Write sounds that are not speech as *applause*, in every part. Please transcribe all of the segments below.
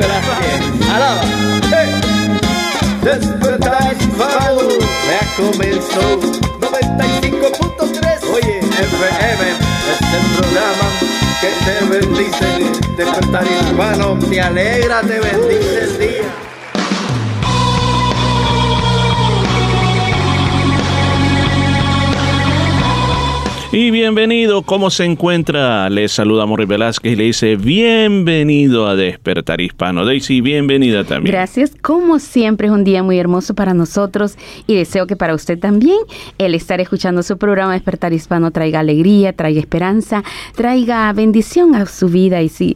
Verás Alaba. Hey. Despertar hispano ya comenzó 95.3 Oye, FM es el programa que te bendice. Despertar hispano te alegra, te bendice el día Y bienvenido, ¿cómo se encuentra? Le saluda Morri Velázquez y le dice bienvenido a Despertar Hispano. Daisy, bienvenida también. Gracias, como siempre es un día muy hermoso para nosotros y deseo que para usted también el estar escuchando su programa Despertar Hispano traiga alegría, traiga esperanza, traiga bendición a su vida y sí,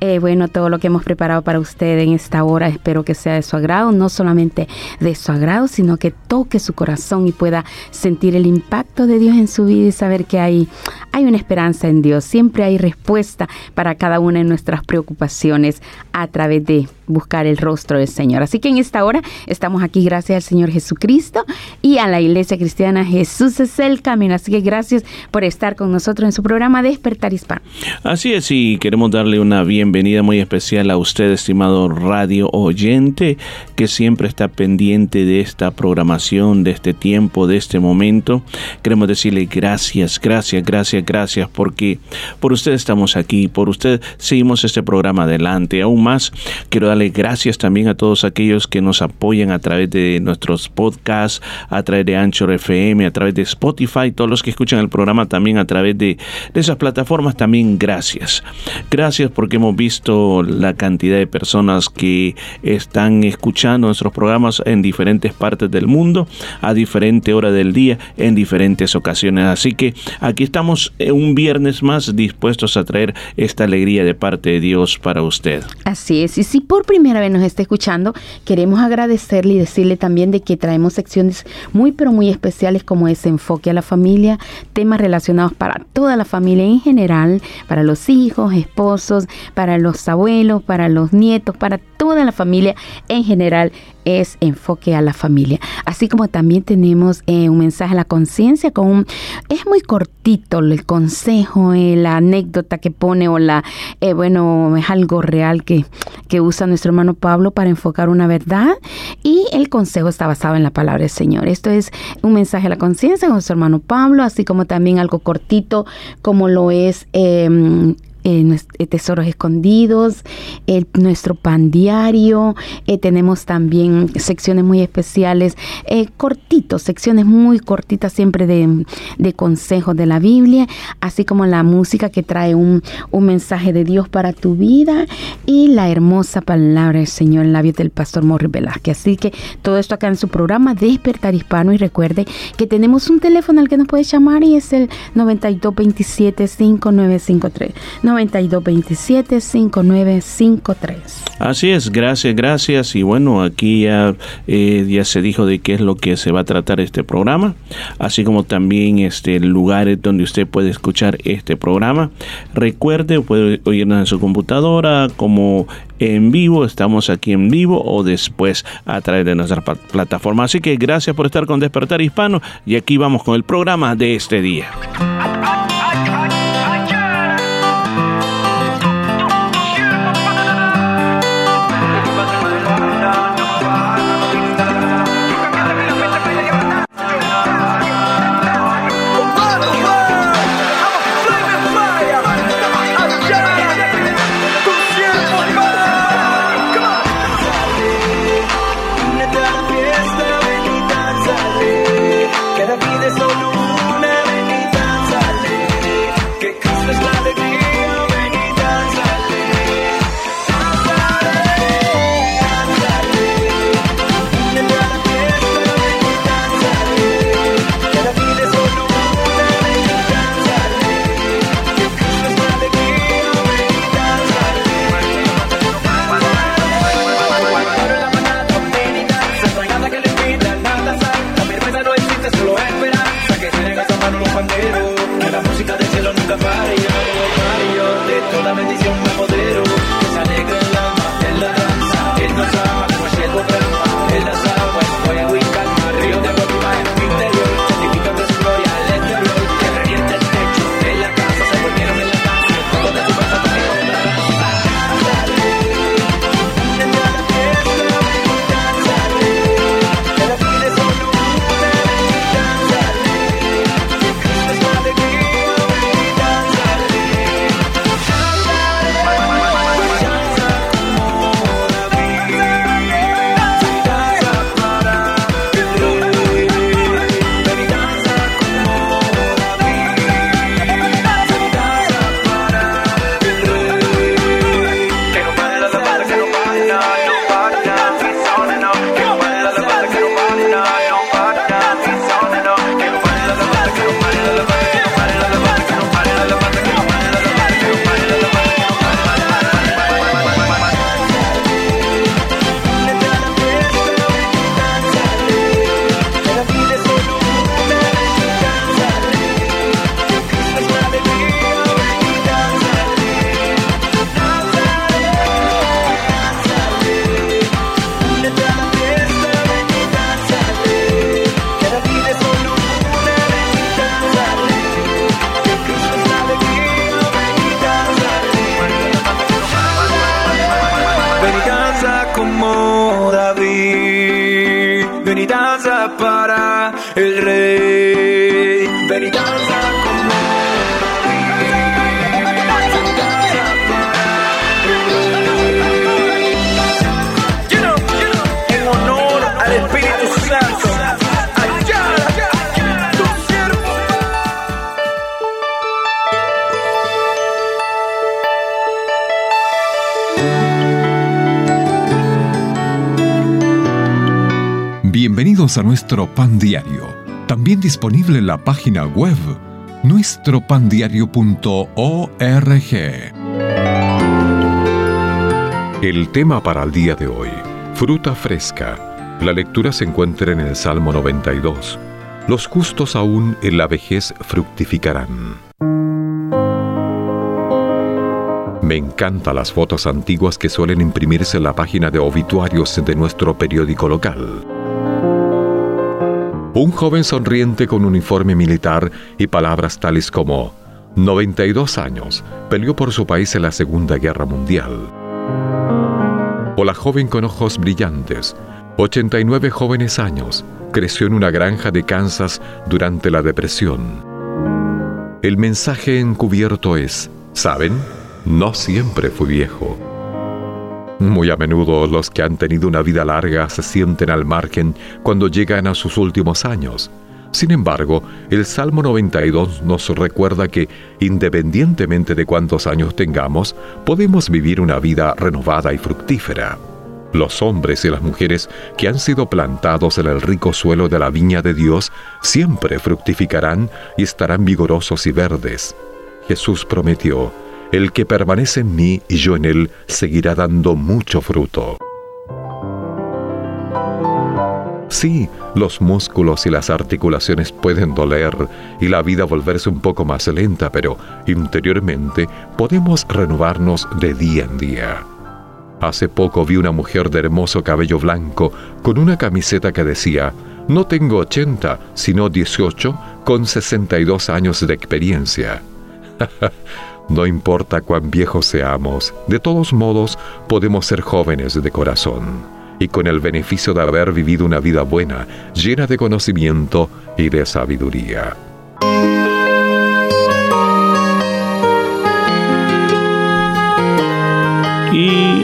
eh, bueno, todo lo que hemos preparado para usted en esta hora espero que sea de su agrado, no solamente de su agrado, sino que toque su corazón y pueda sentir el impacto de Dios en su vida y saber que hay, hay una esperanza en Dios, siempre hay respuesta para cada una de nuestras preocupaciones a través de buscar el rostro del Señor. Así que en esta hora estamos aquí gracias al Señor Jesucristo y a la Iglesia Cristiana Jesús es el camino. Así que gracias por estar con nosotros en su programa Despertar Hispano. Así es, y queremos darle una bienvenida muy especial a usted, estimado radio oyente, que siempre está pendiente de esta programación, de este tiempo, de este momento. Queremos decirle gracias, gracias, gracias, gracias, porque por usted estamos aquí, por usted seguimos este programa adelante. Aún más, quiero gracias también a todos aquellos que nos apoyan a través de nuestros podcasts, a través de Anchor FM, a través de Spotify, todos los que escuchan el programa también a través de, de esas plataformas, también gracias. Gracias porque hemos visto la cantidad de personas que están escuchando nuestros programas en diferentes partes del mundo, a diferente hora del día, en diferentes ocasiones. Así que aquí estamos eh, un viernes más dispuestos a traer esta alegría de parte de Dios para usted. Así es, y si por primera vez nos está escuchando, queremos agradecerle y decirle también de que traemos secciones muy pero muy especiales como es enfoque a la familia, temas relacionados para toda la familia en general, para los hijos, esposos, para los abuelos, para los nietos, para toda la familia en general es enfoque a la familia. Así como también tenemos eh, un mensaje a la conciencia con un, es muy cortito el consejo, eh, la anécdota que pone o la, eh, bueno, es algo real que, que usa nuestro hermano Pablo para enfocar una verdad y el consejo está basado en la palabra del Señor. Esto es un mensaje a la conciencia con nuestro hermano Pablo, así como también algo cortito como lo es... Eh, eh, eh, tesoros escondidos, el- nuestro pan diario, eh, tenemos también secciones muy especiales, eh, cortitos, secciones muy cortitas siempre de, de consejos de la Biblia, así como la música que trae un, un mensaje de Dios para tu vida y la hermosa palabra del Señor en labios del pastor Morris Velázquez. Así que todo esto acá en su programa Despertar Hispano y recuerde que tenemos un teléfono al que nos puede llamar y es el 9227-5953. 9227-5953. Así es, gracias, gracias. Y bueno, aquí ya, eh, ya se dijo de qué es lo que se va a tratar este programa, así como también este lugares donde usted puede escuchar este programa. Recuerde, puede oírnos en su computadora como en vivo, estamos aquí en vivo o después a través de nuestra plataforma. Así que gracias por estar con Despertar Hispano y aquí vamos con el programa de este día. A nuestro pan diario, también disponible en la página web nuestropandiario.org. El tema para el día de hoy, fruta fresca. La lectura se encuentra en el Salmo 92. Los justos aún en la vejez fructificarán. Me encantan las fotos antiguas que suelen imprimirse en la página de obituarios de nuestro periódico local. Un joven sonriente con uniforme militar y palabras tales como 92 años, peleó por su país en la Segunda Guerra Mundial. O la joven con ojos brillantes, 89 jóvenes años, creció en una granja de Kansas durante la depresión. El mensaje encubierto es, ¿saben? No siempre fui viejo. Muy a menudo los que han tenido una vida larga se sienten al margen cuando llegan a sus últimos años. Sin embargo, el Salmo 92 nos recuerda que, independientemente de cuántos años tengamos, podemos vivir una vida renovada y fructífera. Los hombres y las mujeres que han sido plantados en el rico suelo de la viña de Dios siempre fructificarán y estarán vigorosos y verdes. Jesús prometió, el que permanece en mí y yo en él seguirá dando mucho fruto. Sí, los músculos y las articulaciones pueden doler y la vida volverse un poco más lenta, pero interiormente podemos renovarnos de día en día. Hace poco vi una mujer de hermoso cabello blanco con una camiseta que decía, no tengo 80, sino 18 con 62 años de experiencia. *laughs* No importa cuán viejos seamos, de todos modos podemos ser jóvenes de corazón y con el beneficio de haber vivido una vida buena, llena de conocimiento y de sabiduría. Y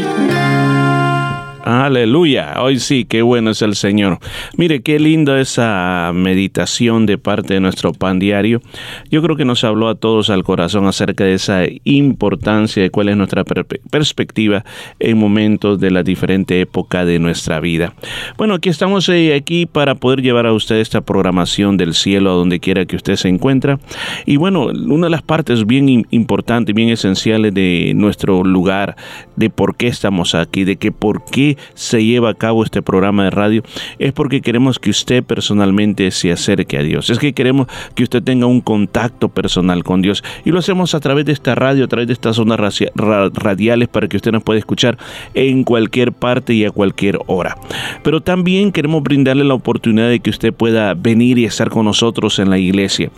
Aleluya. Hoy sí, qué bueno es el Señor. Mire, qué linda esa meditación de parte de nuestro pan diario. Yo creo que nos habló a todos al corazón acerca de esa importancia de cuál es nuestra per perspectiva en momentos de la diferente época de nuestra vida. Bueno, aquí estamos eh, aquí para poder llevar a usted esta programación del cielo a donde quiera que usted se encuentre. Y bueno, una de las partes bien importantes, bien esenciales de nuestro lugar, de por qué estamos aquí, de que por qué se lleva a cabo este programa de radio es porque queremos que usted personalmente se acerque a Dios. Es que queremos que usted tenga un contacto personal con Dios. Y lo hacemos a través de esta radio, a través de estas ondas radiales para que usted nos pueda escuchar en cualquier parte y a cualquier hora. Pero también queremos brindarle la oportunidad de que usted pueda venir y estar con nosotros en la iglesia.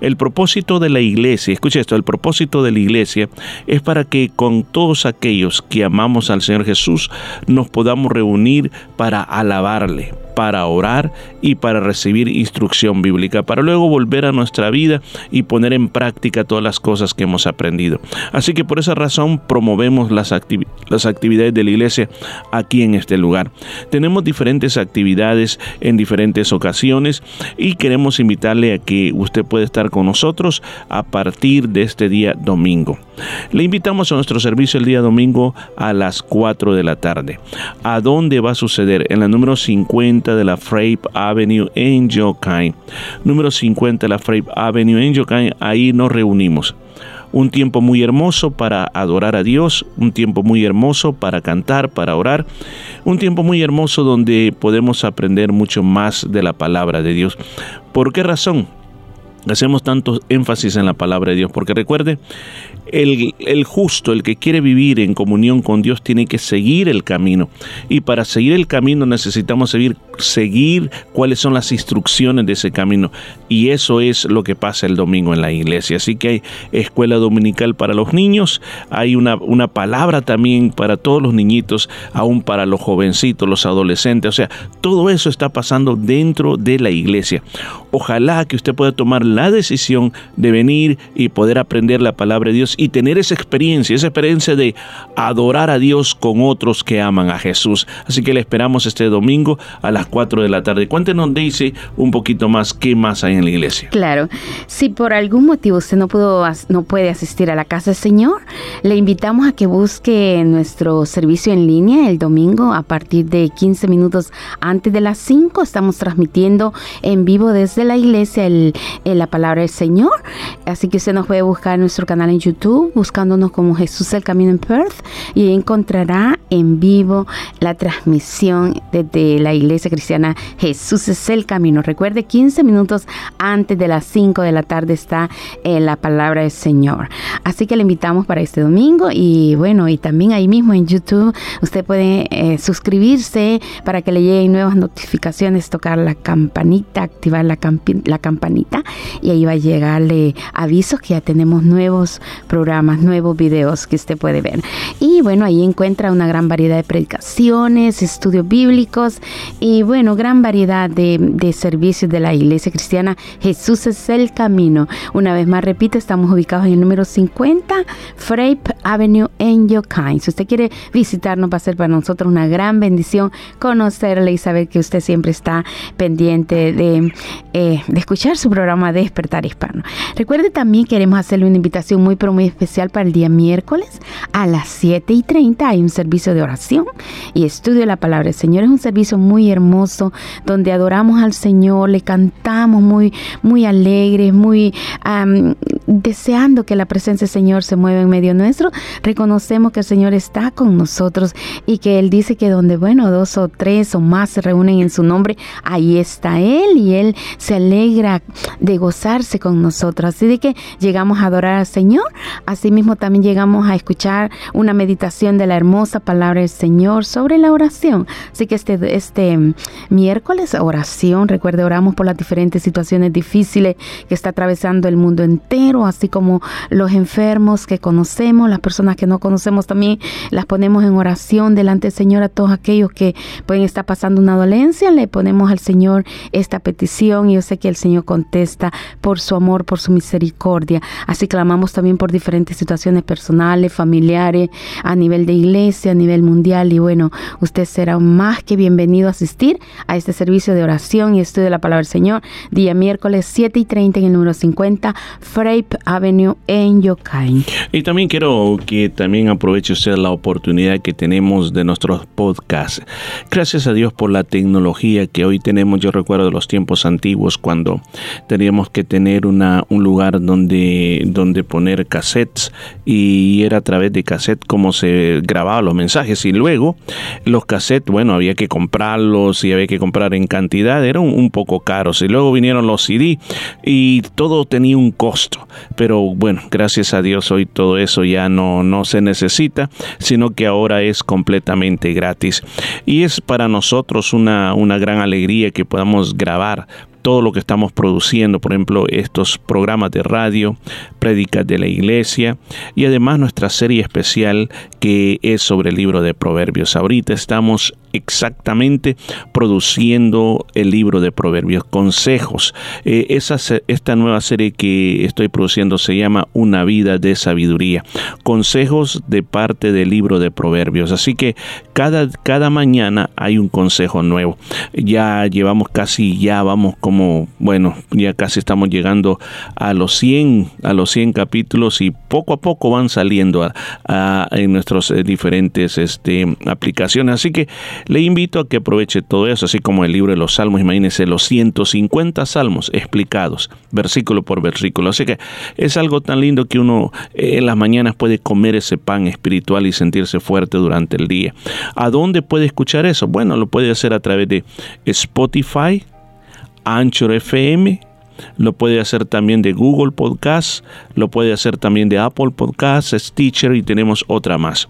El propósito de la iglesia, escuche esto, el propósito de la iglesia es para que con todos aquellos que amamos al Señor Jesús nos podamos reunir para alabarle, para orar y para recibir instrucción bíblica, para luego volver a nuestra vida y poner en práctica todas las cosas que hemos aprendido. Así que por esa razón promovemos las, las actividades de la iglesia aquí en este lugar. Tenemos diferentes actividades en diferentes ocasiones y queremos invitarle a que usted pueda estar con nosotros a partir de este día domingo. Le invitamos a nuestro servicio el día domingo a las 4 de la tarde. ¿A dónde va a suceder? En la número 50 de la Frape Avenue en Yokai. Número 50 de la Frape Avenue en Yokai. Ahí nos reunimos. Un tiempo muy hermoso para adorar a Dios, un tiempo muy hermoso para cantar, para orar, un tiempo muy hermoso donde podemos aprender mucho más de la palabra de Dios. ¿Por qué razón? hacemos tanto énfasis en la palabra de Dios, porque recuerde, el, justo, el que quiere vivir en comunión con Dios, tiene que seguir el camino. Y para seguir el camino necesitamos seguir, seguir cuáles son las instrucciones de ese camino. Y eso es lo que pasa el domingo en la iglesia. Así que hay escuela dominical para los niños, hay una, una palabra también para todos los niñitos, aún para los jovencitos, los adolescentes. O sea, todo eso está pasando dentro de la iglesia. Ojalá que usted pueda tomar la decisión de venir y poder aprender la palabra de Dios y tener esa experiencia, esa experiencia de adorar a Dios con otros que aman a Jesús. Así que le esperamos este domingo a las 4 de la tarde. Cuéntenos, Daisy, un poquito más qué más hay en la iglesia. Claro, si por algún motivo usted no, pudo, no puede asistir a la casa del Señor, le invitamos a que busque nuestro servicio en línea el domingo a partir de 15 minutos antes de las 5. Estamos transmitiendo en vivo desde la iglesia el, la palabra del Señor. Así que usted nos puede buscar en nuestro canal en YouTube, buscándonos como Jesús el Camino en Perth, y encontrará en vivo la transmisión desde la iglesia cristiana Jesús es el Camino. Recuerde, 15 minutos antes de las 5 de la tarde está en la palabra del Señor. Así que le invitamos para este domingo y bueno, y también ahí mismo en YouTube usted puede eh, suscribirse para que le lleguen nuevas notificaciones, tocar la campanita, activar la, la campanita y ahí va a llegarle avisos que ya tenemos nuevos programas, nuevos videos que usted puede ver. Y bueno, ahí encuentra una gran variedad de predicaciones, estudios bíblicos y bueno, gran variedad de, servicios de la iglesia cristiana. Jesús es el camino. Una vez más, repito, estamos ubicados en el número 50 Frape Avenue en Yokain. Si usted quiere visitarnos, va a ser para nosotros una gran bendición conocerle y saber que usted siempre está pendiente de, eh, de escuchar su programa Despertar Hispano. Recuerde también queremos hacerle una invitación muy pero especial para el día miércoles a las 7 y 30 hay un servicio de oración y estudio de la palabra del Señor. Es un servicio muy hermoso donde adoramos al Señor, le cantamos muy, muy alegres, muy deseando que la presencia del Señor se mueva en medio nuestro. Reconocemos que el Señor está con nosotros y que Él dice que donde, bueno, dos o tres o más se reúnen en su nombre, ahí está Él y Él se alegra de gozarse con nosotros. Así de que llegamos a adorar al Señor. Asimismo también llegamos a escuchar una meditación de la hermosa palabra del Señor sobre la oración. Así que este, este miércoles oración, recuerde, oramos por las diferentes situaciones difíciles que está atravesando el mundo entero, así como los enfermos que conocemos, las personas que no conocemos también las ponemos en oración delante del Señor a todos aquellos que pueden estar pasando una dolencia, le ponemos al Señor esta petición y yo sé que el Señor contesta por su amor, por su misericordia. Así clamamos también por diferentes situaciones personales, familiares, a nivel de iglesia, a nivel mundial y bueno, usted será más que bienvenido a asistir a este servicio de oración y estudio de la palabra del Señor, día miércoles 7 y 30 en el número 50 Avenue en Yokain. Y también quiero que también aproveche usted la oportunidad que tenemos de nuestros podcasts. Gracias a Dios por la tecnología que hoy tenemos. Yo recuerdo los tiempos antiguos cuando teníamos que tener una, un lugar donde, donde poner cassettes y era a través de cassette como se grababan los mensajes y luego los cassettes, bueno, había que comprarlos y había que comprar en cantidad, eran un poco caros y luego vinieron los CD y todo tenía un costo, pero bueno, gracias a Dios hoy todo eso ya no, no se necesita, sino que ahora es completamente gratis. Y es para nosotros una, una gran alegría que podamos grabar todo lo que estamos produciendo, por ejemplo, estos programas de radio, prédicas de la iglesia y además nuestra serie especial que es sobre el libro de Proverbios. Ahorita estamos exactamente produciendo el libro de Proverbios, consejos. Eh, esta nueva serie que estoy produciendo se llama Una vida de sabiduría, consejos de parte del libro de Proverbios. Así que cada, cada mañana hay un consejo nuevo. Ya llevamos casi, ya vamos como, bueno, ya casi estamos llegando a los 100, a los 100 capítulos y poco a poco van saliendo en nuestras eh, diferentes este, aplicaciones. Así que le invito a que aproveche todo eso, así como el libro de los salmos, imagínense los 150 salmos explicados, versículo por versículo. Así que es algo tan lindo que uno eh, en las mañanas puede comer ese pan espiritual y sentirse fuerte durante el día. ¿A dónde puede escuchar eso? Bueno, lo puede hacer a través de Spotify, Anchor FM, lo puede hacer también de Google Podcast, lo puede hacer también de Apple Podcast, Stitcher y tenemos otra más.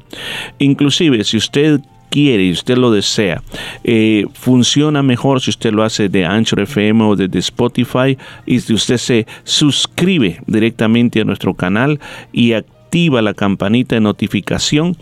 Inclusive, si usted quiere y usted lo desea, eh, funciona mejor si usted lo hace de Anchor FM o de, Spotify y si usted se suscribe directamente a nuestro canal y activa la campanita de notificación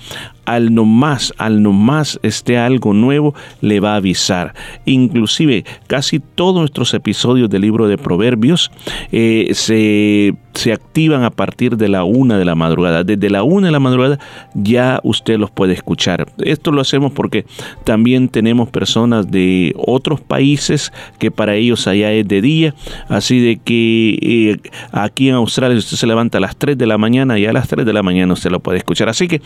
al nomás, al nomás esté algo nuevo, le va a avisar. Inclusive, casi todos nuestros episodios del libro de Proverbios eh, se, se, activan a partir de la una de la madrugada. Desde la una de la madrugada ya usted los puede escuchar. Esto lo hacemos porque también tenemos personas de otros países que para ellos allá es de día. Así de que eh, aquí en Australia usted se levanta a las 3 de la mañana y a las 3 de la mañana usted lo puede escuchar. Así que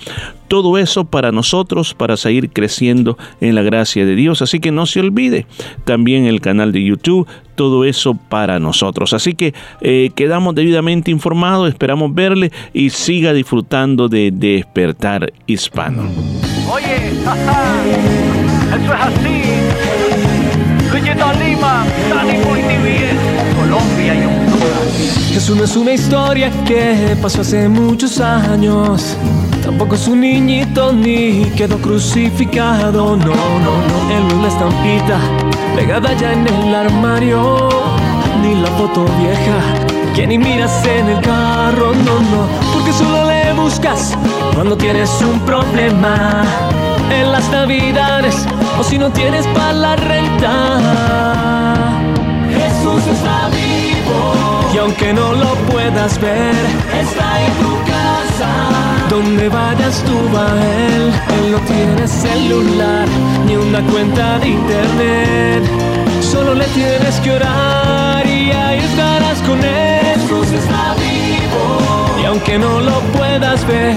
todo eso para nosotros, para seguir creciendo en la gracia de Dios. Así que no se olvide también el canal de YouTube, todo eso para nosotros. Así que eh, quedamos debidamente informados, esperamos verle y siga disfrutando de Despertar Hispano. Eso no es una historia que pasó hace muchos años. Tampoco es un niñito ni quedó crucificado. No, no, no. Él no es la estampita pegada ya en el armario. Ni la foto vieja que ni miras en el carro. No, no. Porque solo le buscas cuando tienes un problema. En las navidades o si no tienes para la renta. Jesús está vivo. Y aunque no lo puedas ver, está en tu casa. Donde vayas tú va él, él no tiene celular ni una cuenta de internet. Solo le tienes que orar y ahí estarás con él. Jesús está vivo y aunque no lo puedas ver,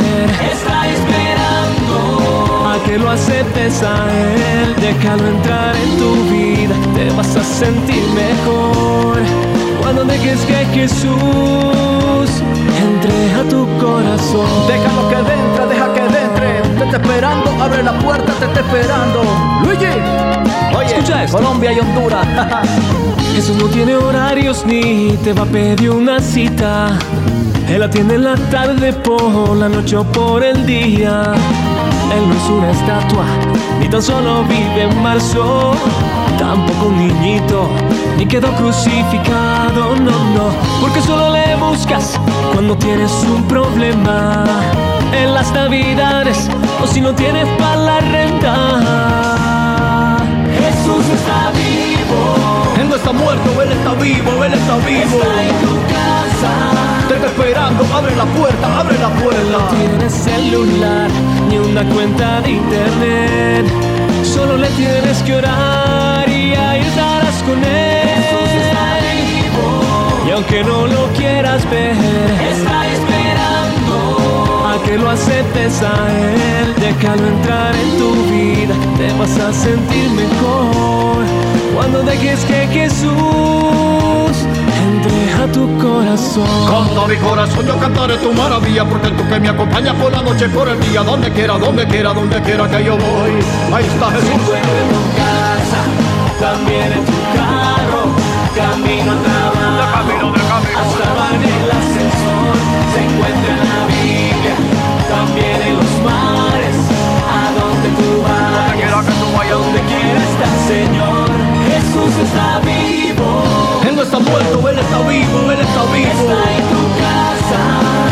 está esperando a que lo aceptes a él. Déjalo entrar en tu vida, te vas a sentir mejor cuando dejes que Jesús entre a tu corazón. Déjalo que entre, deja que entre. Te está esperando, abre la puerta, te está esperando. Luigi, oye, escucha esto. Colombia y Honduras. *laughs* Jesús no tiene horarios ni te va a pedir una cita. Él atiende en la tarde, por la noche o por el día. Él no es una estatua, ni tan solo vive en marzo. Tampoco un niñito, ni quedó crucificado, no, no. Porque solo le buscas cuando tienes un problema. En las navidades, o si no tienes para la renta. Jesús está vivo. Él no está muerto, Él está vivo, Él está vivo. Está en tu casa. Te está esperando, abre la puerta, abre la puerta. No tienes celular ni una cuenta de internet. Solo le tienes que orar y ahí estarás con él. Y aunque no lo quieras ver, está esperando a que lo aceptes a él. Déjalo entrar en tu vida, te vas a sentir mejor cuando dejes que Jesús entre a tu corazón. Con todo mi corazón yo cantaré tu maravilla porque tú que me acompañas por la noche, por el día, donde quiera, donde quiera, donde quiera que yo voy. Ahí está Jesús. También en tu carro, camino al trabajo, hasta va en el ascensor, se encuentra en la Biblia, también en los mares, a donde tú vayas, donde quiera está el Señor, Jesús está vivo, Él no está muerto, Él está vivo, Él está vivo. está en tu casa.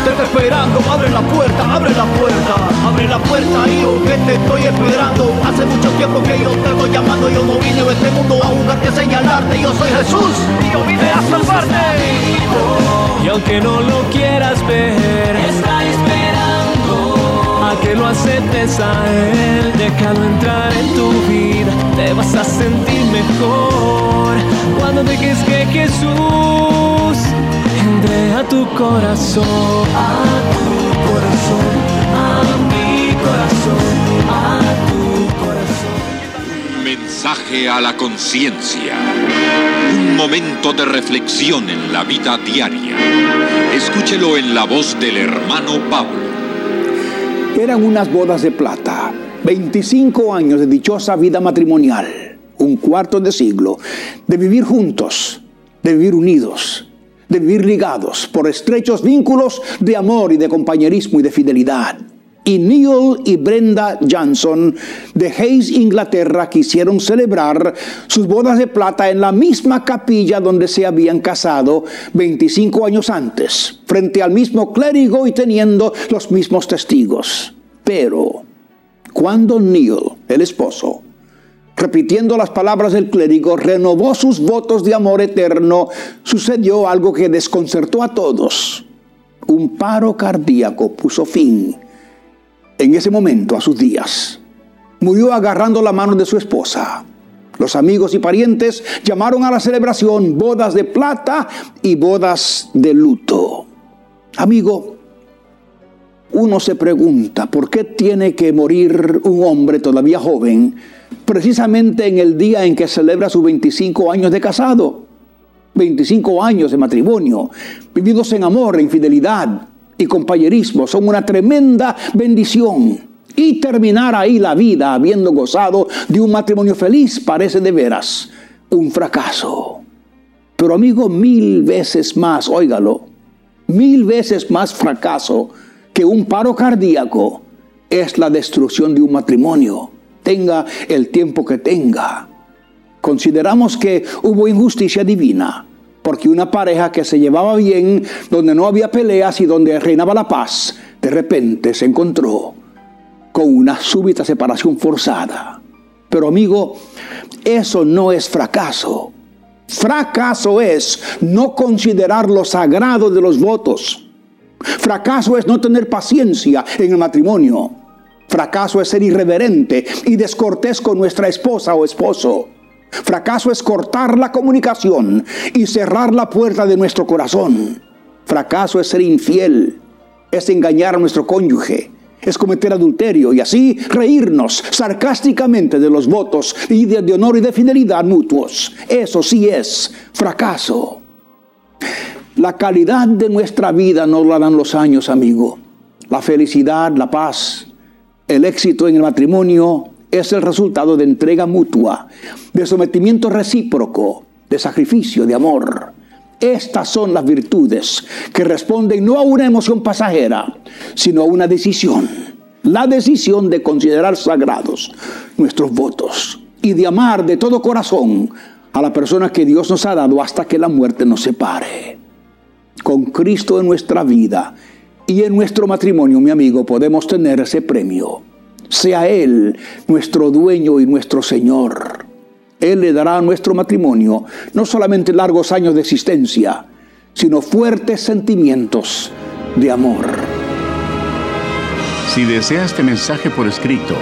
Te está esperando, abre la puerta, abre la puerta, abre la puerta, hijo, que te estoy esperando. Hace mucho tiempo que yo te estoy llamando, yo no vine a este mundo a jugarte, a señalarte, yo soy Jesús y yo vine a salvarte. Y aunque no lo quieras ver, está esperando a que lo aceptes a él. Déjalo entrar en tu vida, te vas a sentir mejor cuando dejes que Jesús a tu corazón, a tu corazón, a mi corazón, a tu corazón. Mensaje a la conciencia. Un momento de reflexión en la vida diaria. Escúchelo en la voz del hermano Pablo. Eran unas bodas de plata, 25 años de dichosa vida matrimonial, un cuarto de siglo de vivir juntos, de vivir unidos, de vivir ligados por estrechos vínculos de amor y de compañerismo y de fidelidad. Y Neil y Brenda Johnson de Hayes, Inglaterra, quisieron celebrar sus bodas de plata en la misma capilla donde se habían casado 25 años antes, frente al mismo clérigo y teniendo los mismos testigos. Pero cuando Neil, el esposo, repitiendo las palabras del clérigo, renovó sus votos de amor eterno, sucedió algo que desconcertó a todos. Un paro cardíaco puso fin en ese momento a sus días. Murió agarrando la mano de su esposa. Los amigos y parientes llamaron a la celebración bodas de plata y bodas de luto. Amigo, uno se pregunta, ¿por qué tiene que morir un hombre todavía joven precisamente en el día en que celebra sus 25 años de casado? 25 años de matrimonio, vividos en amor, en fidelidad, y compañerismo son una tremenda bendición. Y terminar ahí la vida habiendo gozado de un matrimonio feliz parece de veras un fracaso. Pero amigo, mil veces más, óigalo, mil veces más fracaso que un paro cardíaco es la destrucción de un matrimonio, tenga el tiempo que tenga. Consideramos que hubo injusticia divina porque una pareja que se llevaba bien, donde no había peleas y donde reinaba la paz, de repente se encontró con una súbita separación forzada. Pero amigo, eso no es fracaso. Fracaso es no considerar lo sagrado de los votos. Fracaso es no tener paciencia en el matrimonio. Fracaso es ser irreverente y descortés con nuestra esposa o esposo. Fracaso es cortar la comunicación y cerrar la puerta de nuestro corazón. Fracaso es ser infiel, es engañar a nuestro cónyuge, es cometer adulterio y así reírnos sarcásticamente de los votos y de, honor y de fidelidad mutuos. Eso sí es fracaso. La calidad de nuestra vida no la dan los años, amigo. La felicidad, la paz, el éxito en el matrimonio, es el resultado de entrega mutua, de sometimiento recíproco, de sacrificio, de amor. Estas son las virtudes que responden no a una emoción pasajera, sino a una decisión. La decisión de considerar sagrados nuestros votos y de amar de todo corazón a la persona que Dios nos ha dado hasta que la muerte nos separe. Con Cristo en nuestra vida y en nuestro matrimonio, mi amigo, podemos tener ese premio sea Él nuestro dueño y nuestro Señor. Él le dará a nuestro matrimonio no solamente largos años de existencia, sino fuertes sentimientos de amor. Si desea este mensaje por escrito,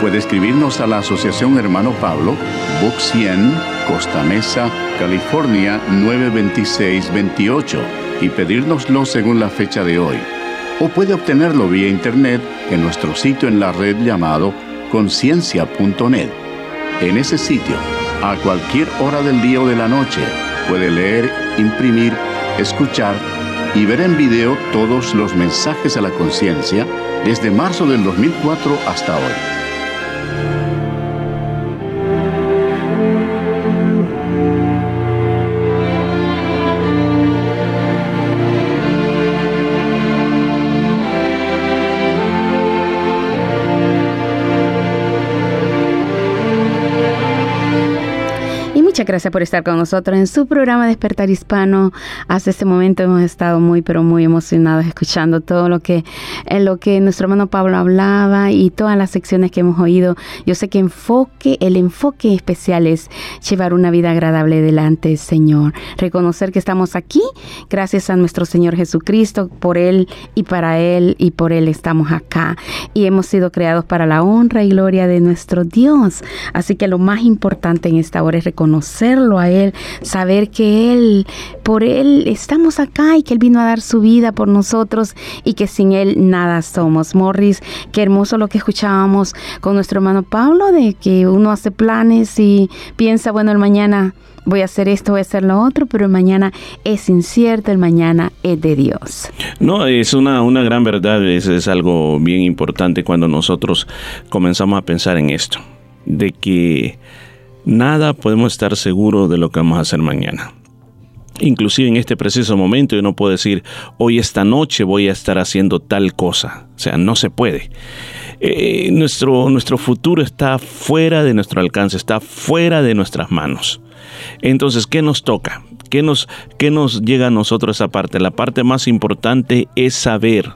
puede escribirnos a la Asociación Hermano Pablo, Box 100, Costa Mesa, California 92628 y pedírnoslo según la fecha de hoy o puede obtenerlo vía internet en nuestro sitio en la red llamado conciencia.net. En ese sitio, a cualquier hora del día o de la noche, puede leer, imprimir, escuchar y ver en video todos los mensajes a la conciencia desde marzo del 2004 hasta hoy. Gracias por estar con nosotros en su programa Despertar Hispano. Hasta este momento hemos estado muy, pero muy emocionados escuchando todo lo que, en lo que nuestro hermano Pablo hablaba y todas las secciones que hemos oído. Yo sé que enfoque, el enfoque especial es llevar una vida agradable delante del Señor. Reconocer que estamos aquí gracias a nuestro Señor Jesucristo. Por Él y para Él y por Él estamos acá. Y hemos sido creados para la honra y gloria de nuestro Dios. Así que lo más importante en esta hora es reconocer conocerlo a Él, saber que Él, por Él estamos acá y que Él vino a dar su vida por nosotros y que sin Él nada somos. Morris, qué hermoso lo que escuchábamos con nuestro hermano Pablo, de que uno hace planes y piensa, bueno, el mañana voy a hacer esto, voy a hacer lo otro, pero el mañana es incierto, el mañana es de Dios. No, es una, una gran verdad, es, es algo bien importante cuando nosotros comenzamos a pensar en esto, de que nada podemos estar seguros de lo que vamos a hacer mañana. inclusive en este preciso momento yo no puedo decir hoy esta noche voy a estar haciendo tal cosa, o sea, no se puede. Eh, nuestro, nuestro futuro está fuera de nuestro alcance, está fuera de nuestras manos. Entonces, ¿qué nos toca? ¿Qué nos, qué nos llega a nosotros esa parte? La parte más importante es saber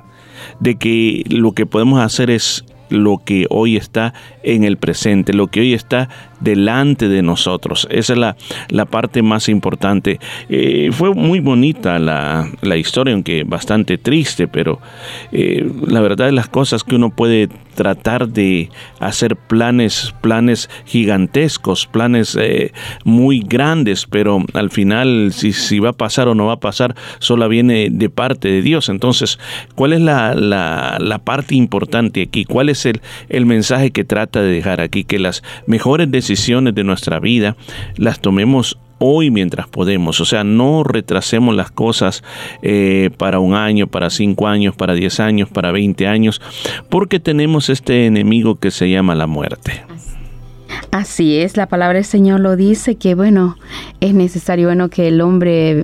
de que lo que podemos hacer es lo que hoy está en el presente, lo que hoy está delante de nosotros. Esa es la, la parte más importante. Eh, fue muy bonita la, la, historia, aunque bastante triste, pero eh, la verdad es las cosas que uno puede tratar de hacer planes, planes gigantescos, planes eh, muy grandes, pero al final si, si, va a pasar o no va a pasar, solo viene de parte de Dios. Entonces, ¿cuál es la, la, la parte importante aquí? ¿Cuál es el, el mensaje que trata de dejar aquí? Que las mejores decisiones decisiones de nuestra vida las tomemos hoy mientras podemos. O sea, no retrasemos las cosas eh, para un año, para cinco años, para diez años, para veinte años, porque tenemos este enemigo que se llama la muerte. Así es, la palabra del Señor lo dice que bueno, es necesario bueno que el hombre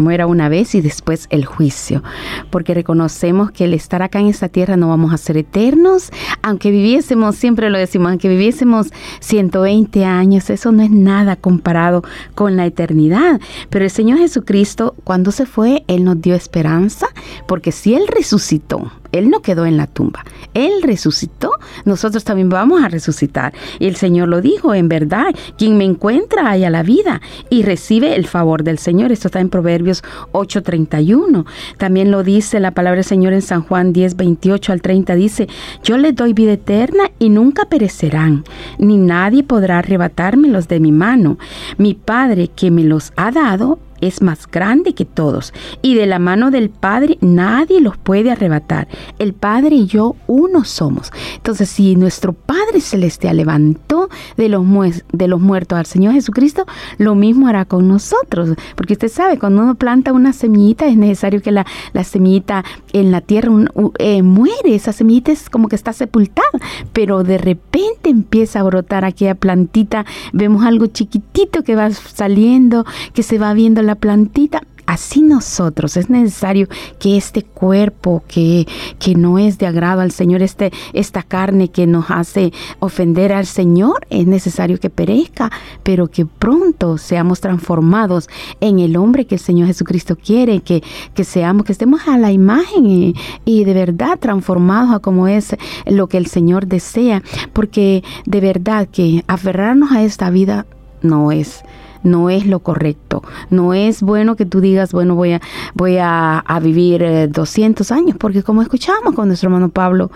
muera una vez y después el juicio, porque reconocemos que el estar acá en esta tierra no vamos a ser eternos, aunque viviésemos, siempre lo decimos, aunque viviésemos 120 años, eso no es nada comparado con la eternidad, pero el Señor Jesucristo cuando se fue, Él nos dio esperanza, porque si Él resucitó, él no quedó en la tumba. Él resucitó. Nosotros también vamos a resucitar. Y el Señor lo dijo, en verdad, quien me encuentra haya la vida y recibe el favor del Señor. Esto está en Proverbios 8:31. También lo dice la palabra del Señor en San Juan 10, 28 al 30. Dice, yo les doy vida eterna y nunca perecerán, ni nadie podrá arrebatármelos de mi mano. Mi Padre que me los ha dado, es más grande que todos, y de la mano del Padre nadie los puede arrebatar. El Padre y yo uno somos. Entonces, si nuestro Padre Celestial levantó de los, de los muertos al Señor Jesucristo, lo mismo hará con nosotros. Porque usted sabe, cuando uno planta una semillita, es necesario que la, la semillita en la tierra eh, muere. Esa semillita es como que está sepultada, pero de repente empieza a brotar aquella plantita. Vemos algo chiquitito que va saliendo, que se va viendo la la plantita, así nosotros. Es necesario que este cuerpo que, que no es de agrado al Señor, este, esta carne que nos hace ofender al Señor, es necesario que perezca, pero que pronto seamos transformados en el hombre que el Señor Jesucristo quiere, que, que seamos, que estemos a la imagen y, y de verdad transformados a como es lo que el Señor desea, porque de verdad que aferrarnos a esta vida no es no es lo correcto. No es bueno que tú digas, bueno, voy a, voy a, vivir 200 eh, años, porque como escuchamos con nuestro hermano Pablo,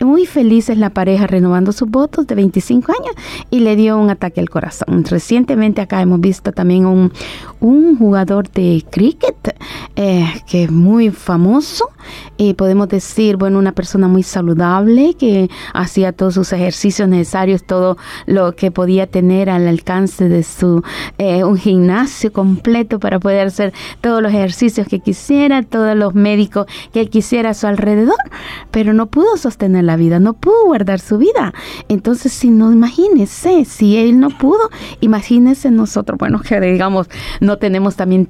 muy feliz es la pareja renovando sus votos de 25 años y le dio un ataque al corazón. Recientemente acá hemos visto también un, un jugador de cricket eh, que es muy famoso y podemos decir, bueno, una persona muy saludable que hacía todos sus ejercicios necesarios, todo lo que podía tener al alcance de su eh, un gimnasio completo para poder hacer todos los ejercicios que quisiera, todos los médicos que quisiera a su alrededor, pero no pudo sostener la vida, no pudo guardar su vida. Entonces, si no, imagínese, si él no pudo, imagínese nosotros, bueno, que digamos, no tenemos también,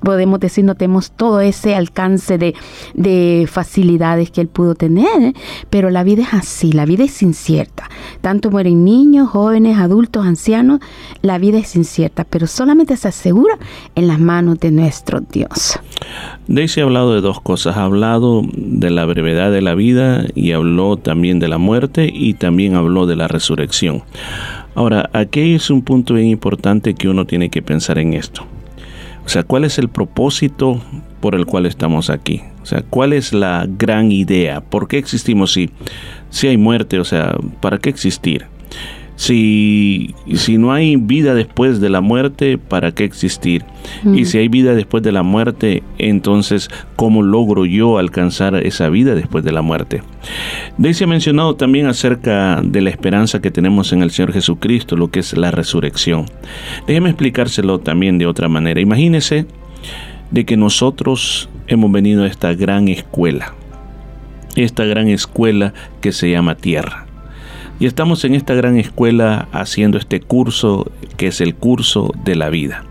podemos decir, no tenemos todo ese alcance de, de facilidades que él pudo tener, pero la vida es así, la vida es incierta. Tanto mueren niños, jóvenes, adultos, ancianos, la vida es incierta, pero solamente se asegura en las manos de nuestro Dios. Daisy ha hablado de dos cosas, ha hablado de la brevedad de la vida y habló también de la muerte y también habló de la resurrección. Ahora, aquí es un punto bien importante que uno tiene que pensar en esto. O sea, ¿cuál es el propósito por el cual estamos aquí? O sea, ¿cuál es la gran idea? ¿Por qué existimos si, si hay muerte? O sea, ¿para qué existir? Si, si no hay vida después de la muerte, ¿para qué existir? Y si hay vida después de la muerte, entonces, ¿cómo logro yo alcanzar esa vida después de la muerte? Daisy ha mencionado también acerca de la esperanza que tenemos en el Señor Jesucristo, lo que es la resurrección. Déjeme explicárselo también de otra manera. Imagínese de que nosotros hemos venido a esta gran escuela, esta gran escuela que se llama tierra. Y estamos en esta gran escuela haciendo este curso que es el curso de la vida.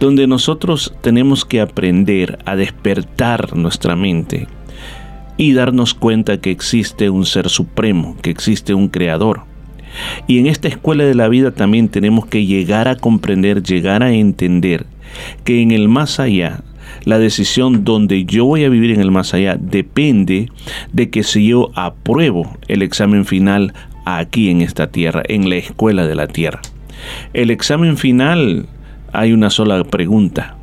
donde nosotros tenemos que aprender a despertar nuestra mente y darnos cuenta que existe un ser supremo, que existe un creador. Y en esta escuela de la vida también tenemos que llegar a comprender, llegar a entender que en el más allá, la decisión donde yo voy a vivir en el más allá depende de que si yo apruebo el examen final aquí en esta tierra, en la escuela de la tierra. El examen final hay una sola pregunta.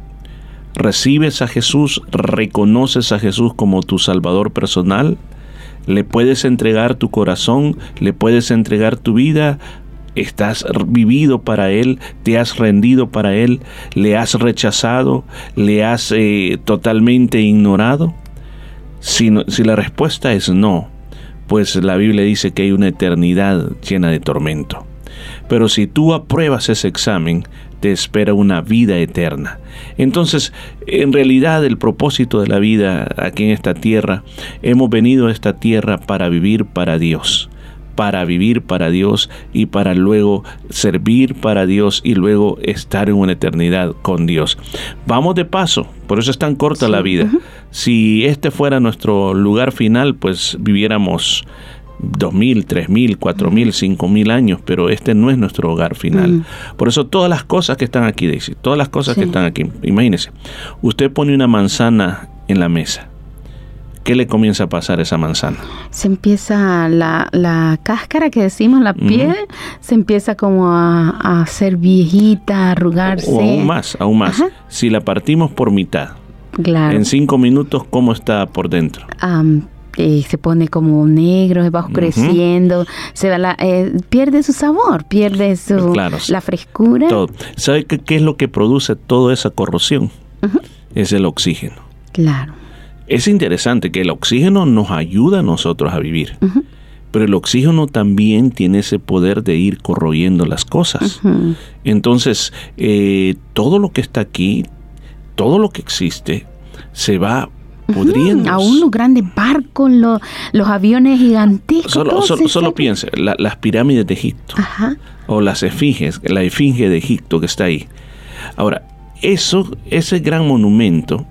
¿Recibes a Jesús? ¿Reconoces a Jesús como tu Salvador personal? ¿Le puedes entregar tu corazón? ¿Le puedes entregar tu vida? ¿Estás vivido para Él? ¿Te has rendido para Él? ¿Le has rechazado? ¿Le has eh, totalmente ignorado? Si, la respuesta es no, pues la Biblia dice que hay una eternidad llena de tormento. Pero si tú apruebas ese examen, te espera una vida eterna. Entonces, en realidad el propósito de la vida aquí en esta tierra, hemos venido a esta tierra para vivir para Dios para vivir para Dios y para luego servir para Dios y luego estar en una eternidad con Dios. Vamos de paso, por eso es tan corta la vida. Si este fuera nuestro lugar final, pues viviéramos dos mil, tres mil, cuatro mil, cinco mil años, pero este no es nuestro hogar final. Mm. Por eso todas las cosas que están aquí, Daisy, todas las cosas que están aquí, imagínese, usted pone una manzana en la mesa. ¿Qué le comienza a pasar a esa manzana? Se empieza la, la cáscara que decimos, la piel, se empieza como a, a hacer viejita, a arrugarse. O aún más, aún más. Ajá. Si la partimos por mitad, Claro. en cinco minutos, ¿cómo está por dentro? Am, eh, se pone como negro, va oscureciendo, se va la, eh, pierde su sabor, pierde su Claro, la frescura. Todo. ¿Sabe qué, qué es lo que produce toda esa corrosión? Es el oxígeno. Claro. Es interesante que el oxígeno nos ayuda a nosotros a vivir. Pero el oxígeno también tiene ese poder de ir corroyendo las cosas. Entonces, eh, todo lo que está aquí, todo lo que existe, se va pudriendo. Aún los grandes barcos, lo- los aviones gigantescos. Solo, solo, solo piense, la- las pirámides de Egipto Ajá. o las esfinges, la esfinge de Egipto que está ahí. Ahora, eso, ese gran monumento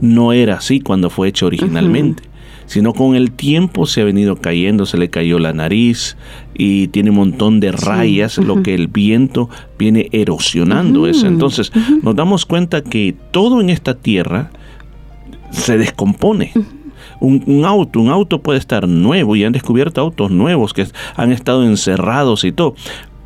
no era así cuando fue hecho originalmente, sino con el tiempo se ha venido cayendo, se le cayó la nariz y tiene un montón de rayas, lo que el viento viene erosionando eso. Entonces, nos damos cuenta que todo en esta tierra se descompone. Un, un auto, un auto puede estar nuevo y han descubierto autos nuevos que han estado encerrados y todo,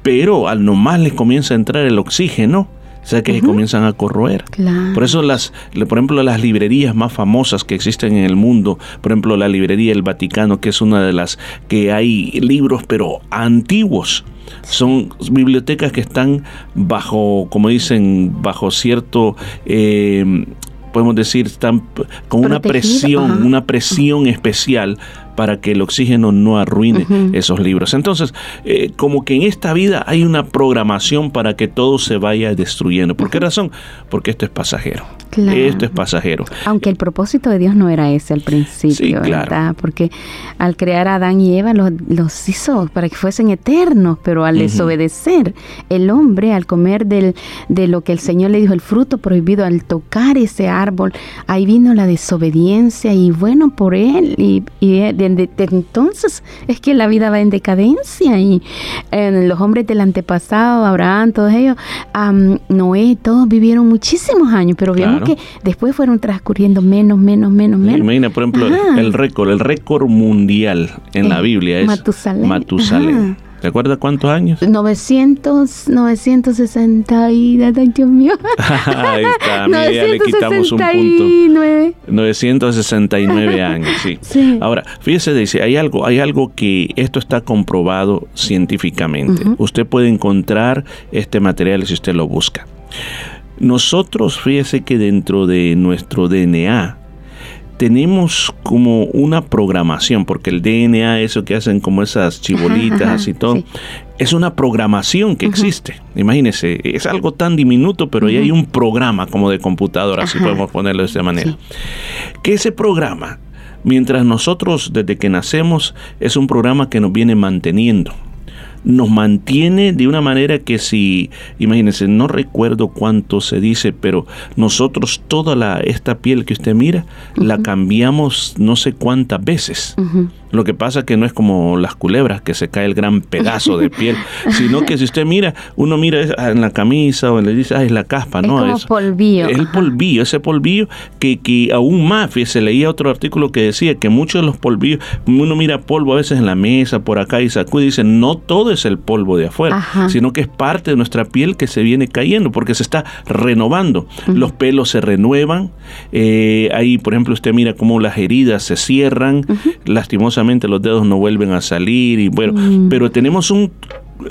pero al nomás les comienza a entrar el oxígeno, sea que se comienzan a corroer. Claro. Por eso las, por ejemplo, las librerías más famosas que existen en el mundo, por ejemplo, la librería del Vaticano, que es una de las que hay libros pero antiguos. Son bibliotecas que están bajo, como dicen, bajo cierto eh, podemos decir, están con una presión, ajá. una presión especial para que el oxígeno no arruine esos libros. Entonces, eh, como que en esta vida hay una programación para que todo se vaya destruyendo. ¿Por qué razón? Porque esto es pasajero. Claro. Esto es pasajero. Aunque el propósito de Dios no era ese al principio, Sí, claro. ¿verdad? Porque al crear a Adán y Eva los, los hizo para que fuesen eternos, pero al desobedecer el hombre, al comer del, de lo que el Señor le dijo, el fruto prohibido, al tocar ese árbol, ahí vino la desobediencia y bueno, por él, y, y de- de- de entonces es que la vida va en decadencia y eh, los hombres del antepasado, Abraham, todos ellos, am, Noé, todos vivieron muchísimos años, pero vemos Que después fueron transcurriendo menos, menos, menos, menos. Imagina, por ejemplo, el récord, el récord mundial en la Eh, Biblia es Matusalén. Matusalén. ¿Te acuerdas cuántos años? 900, 960 y... Dios mío. *laughs* Ahí está, *laughs* mira, le quitamos un punto. 969. 969 años, sí. *laughs* Sí. Ahora, fíjese, dice, hay algo, hay algo que esto está comprobado científicamente. Usted puede encontrar este material si usted lo busca. Nosotros, fíjese que dentro de nuestro DNA tenemos como una programación, porque el DNA, eso que hacen como esas chibolitas, ajá, así todo, sí. es una programación que existe. Imagínese, es algo tan diminuto, pero ahí hay un programa como de computadora, si podemos ponerlo de esta manera. Que ese programa, mientras nosotros desde que nacemos, es un programa que nos viene manteniendo. Nos mantiene de una manera que si, imagínense, no recuerdo cuánto se dice, pero nosotros toda la, esta piel que usted mira, la cambiamos no sé cuántas veces. Lo que pasa que no es como las culebras, que se cae el gran pedazo de piel, *laughs* sino que si usted mira, uno mira en la camisa o le dice, ah, es la caspa, ¿no? Es como polvillo. El polvillo, ese polvillo que, que aún más, se leía otro artículo que decía que muchos de los polvillos, uno mira polvo a veces en la mesa, por acá y sacude y dice, no todo es el polvo de afuera, sino que es parte de nuestra piel que se viene cayendo porque se está renovando. Los pelos se renuevan, eh, ahí por ejemplo usted mira cómo las heridas se cierran, lastimosamente los dedos no vuelven a salir y bueno, pero tenemos un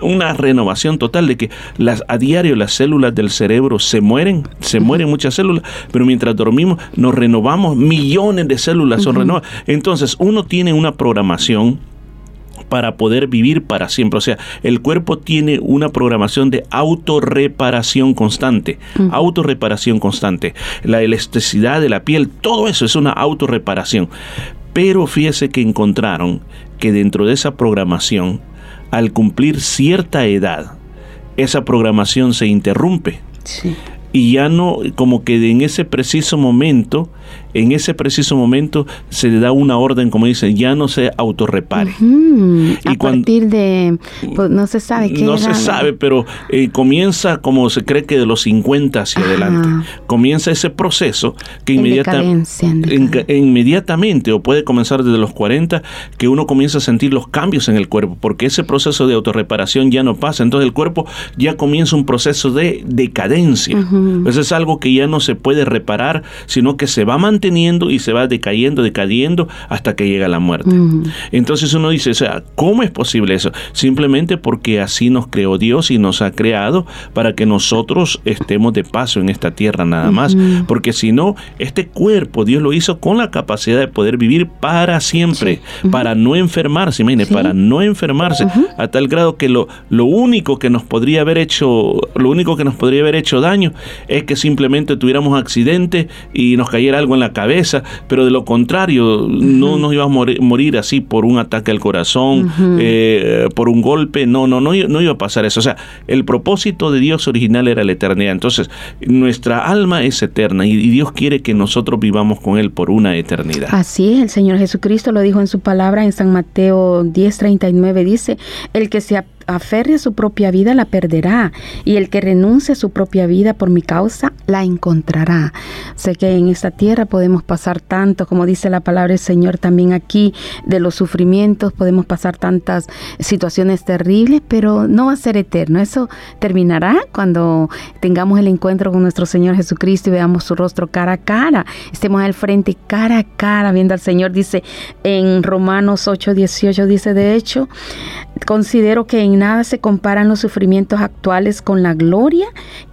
una renovación total de que las, a diario las células del cerebro se mueren, se mueren muchas células, pero mientras dormimos nos renovamos, millones de células son renovadas. Entonces uno tiene una programación para poder vivir para siempre. O sea, el cuerpo tiene una programación de autorreparación constante, autorreparación constante. La elasticidad de la piel, todo eso es una autorreparación. Pero fíjese que encontraron que dentro de esa programación, al cumplir cierta edad, esa programación se interrumpe. Y ya no, como que en ese preciso momento, en ese preciso momento se le da una orden, como dicen, ya no se autorrepare. a partir de, pues, no se sabe qué No se sabe, pero eh, comienza como se cree que de los 50 hacia adelante. Comienza ese proceso que inmediatamente, o puede comenzar desde los 40, que uno comienza a sentir los cambios en el cuerpo, porque ese proceso de autorreparación ya no pasa. Entonces el cuerpo ya comienza un proceso de decadencia. Eso es algo que ya no se puede reparar, sino que se va a teniendo y se va decayendo, decayendo hasta que llega la muerte. Entonces uno dice, o sea, ¿cómo es posible eso? Simplemente porque así nos creó Dios y nos ha creado para que nosotros estemos de paso en esta tierra nada más. Porque si no, este cuerpo Dios lo hizo con la capacidad de poder vivir para siempre, para no enfermarse, imagínate, para no enfermarse, a tal grado que lo, lo único que nos podría haber hecho, lo único que nos podría haber hecho daño es que simplemente tuviéramos accidente y nos cayera algo en la cabeza, pero de lo contrario, no nos iba a morir, así por un ataque al corazón, eh, por un golpe, no, no, no, no iba a pasar eso. O sea, el propósito de Dios original era la eternidad. Entonces, nuestra alma es eterna y, Dios quiere que nosotros vivamos con Él por una eternidad. Así es, el Señor Jesucristo lo dijo en su palabra en San Mateo 10:39, dice, el que se aferre a su propia vida la perderá y el que renuncie a su propia vida por mi causa la encontrará. Sé que en esta tierra podemos pasar tanto, como dice la palabra del Señor también aquí, de los sufrimientos, podemos pasar tantas situaciones terribles, pero no va a ser eterno. Eso terminará cuando tengamos el encuentro con nuestro Señor Jesucristo y veamos su rostro cara a cara, estemos al frente cara a cara viendo al Señor. Dice en Romanos 8, 18, dice de hecho, considero que en nada se comparan los sufrimientos actuales con la gloria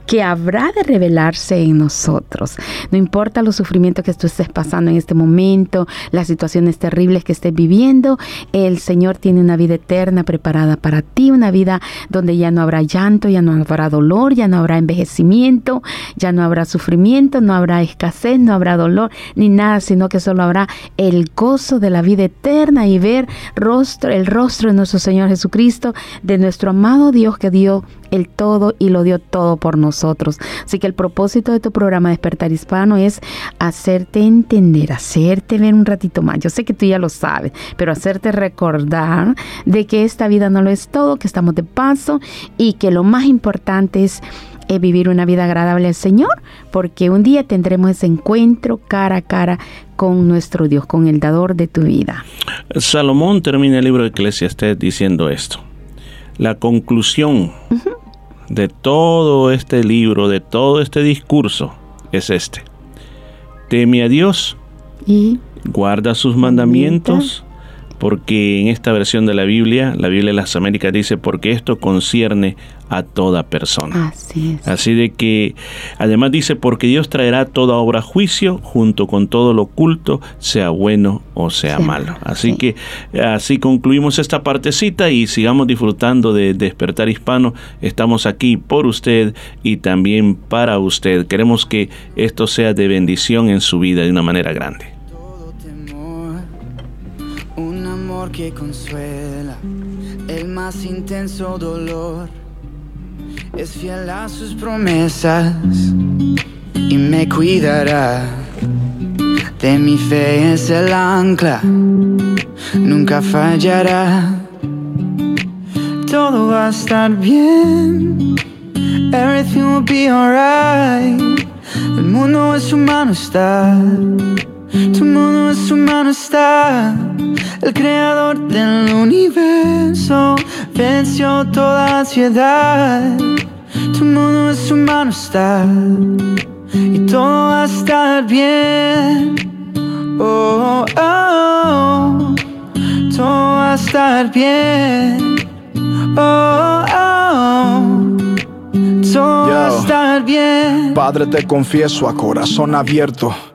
que habrá de revelarse en nosotros. No importa los sufrimientos que tú estés pasando en este momento, las situaciones terribles que estés viviendo, el Señor tiene una vida eterna preparada para ti, una vida donde ya no habrá llanto, ya no habrá dolor, ya no habrá envejecimiento, ya no habrá sufrimiento, no habrá escasez, no habrá dolor, ni nada, sino que solo habrá el gozo de la vida eterna y ver rostro, el rostro de nuestro Señor Jesucristo, de nuestro amado Dios que dio el todo y lo dio todo por nosotros. Así que el propósito de tu programa Despertar Hispano es hacerte entender, hacerte ver un ratito más. Yo sé que tú ya lo sabes, pero hacerte recordar de que esta vida no lo es todo, que estamos de paso y que lo más importante es eh, vivir una vida agradable al Señor, porque un día tendremos ese encuentro cara a cara con nuestro Dios, con el dador de tu vida. Salomón termina el libro de Eclesiastes diciendo esto la conclusión de todo este libro, de todo este discurso, es este. Teme a Dios y guarda sus mandamientos porque en esta versión de la Biblia, la Biblia de las Américas dice, porque esto concierne a toda persona. Así es. Así de que, además dice, porque Dios traerá toda obra a juicio junto con todo lo oculto, sea bueno o sea malo. Así que así concluimos esta partecita y sigamos disfrutando de Despertar Hispano. Estamos aquí por usted y también para usted. Queremos que esto sea de bendición en su vida de una manera grande. Un amor que consuela el más intenso dolor. Es fiel a sus promesas y me cuidará. De mi fe es el ancla, nunca fallará. Todo va a estar bien, everything will be alright. El mundo en su mano está, tu mundo en su mano está. El creador del universo venció toda ansiedad. Tu mundo en su mano está y todo va a estar bien. Oh, oh, oh. todo va a estar bien. Oh, oh, todo va a Yo. estar bien. Padre, te confieso a corazón abierto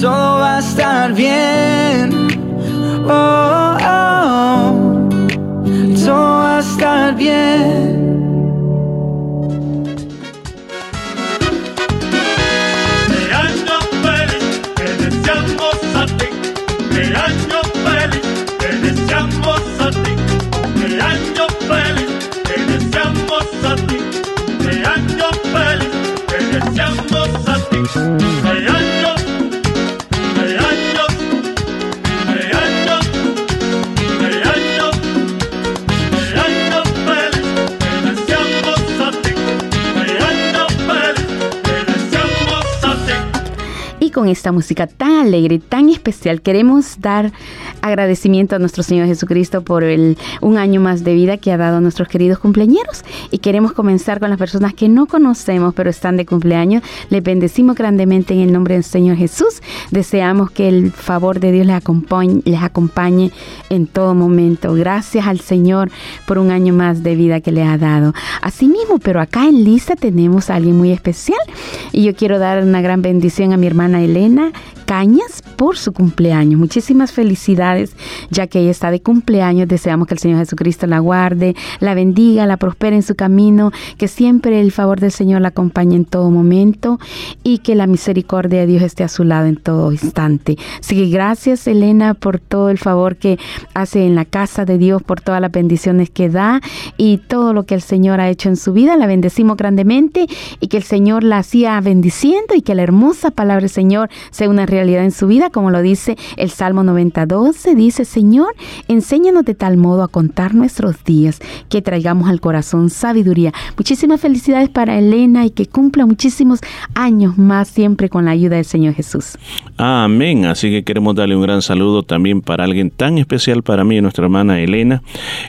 todo va a estar bien. Oh, oh, todo va a estar bien. Esta música tan alegre, tan especial, queremos dar agradecimiento a nuestro Señor Jesucristo por el, un año más de vida que ha dado a nuestros queridos cumpleañeros. Y queremos comenzar con las personas que no conocemos, pero están de cumpleaños. Les bendecimos grandemente en el nombre del Señor Jesús. Deseamos que el favor de Dios les acompañe, les acompañe en todo momento. Gracias al Señor por un año más de vida que le ha dado. Asimismo, pero acá en lista tenemos a alguien muy especial. Y yo quiero dar una gran bendición a mi hermana Elena Cañas por su cumpleaños. Muchísimas felicidades, ya que ella está de cumpleaños. Deseamos que el Señor Jesucristo la guarde, la bendiga, la prospere en su camino, que siempre el favor del Señor la acompañe en todo momento y que la misericordia de Dios esté a su lado en todo instante. Así que gracias, Elena, por todo el favor que hace en la casa de Dios, por todas las bendiciones que da y todo lo que el Señor ha hecho en su vida. La bendecimos grandemente y que el Señor la siga bendiciendo y que la hermosa palabra del Señor sea una realidad en su vida, como lo dice el Salmo 90:12, dice, Señor, enséñanos de tal modo a contar nuestros días, que traigamos al corazón sabiduría. Muchísimas felicidades para Elena y que cumpla muchísimos años más siempre con la ayuda del Señor Jesús. Amén. Así que queremos darle un gran saludo también para alguien tan especial para mí, nuestra hermana Elena.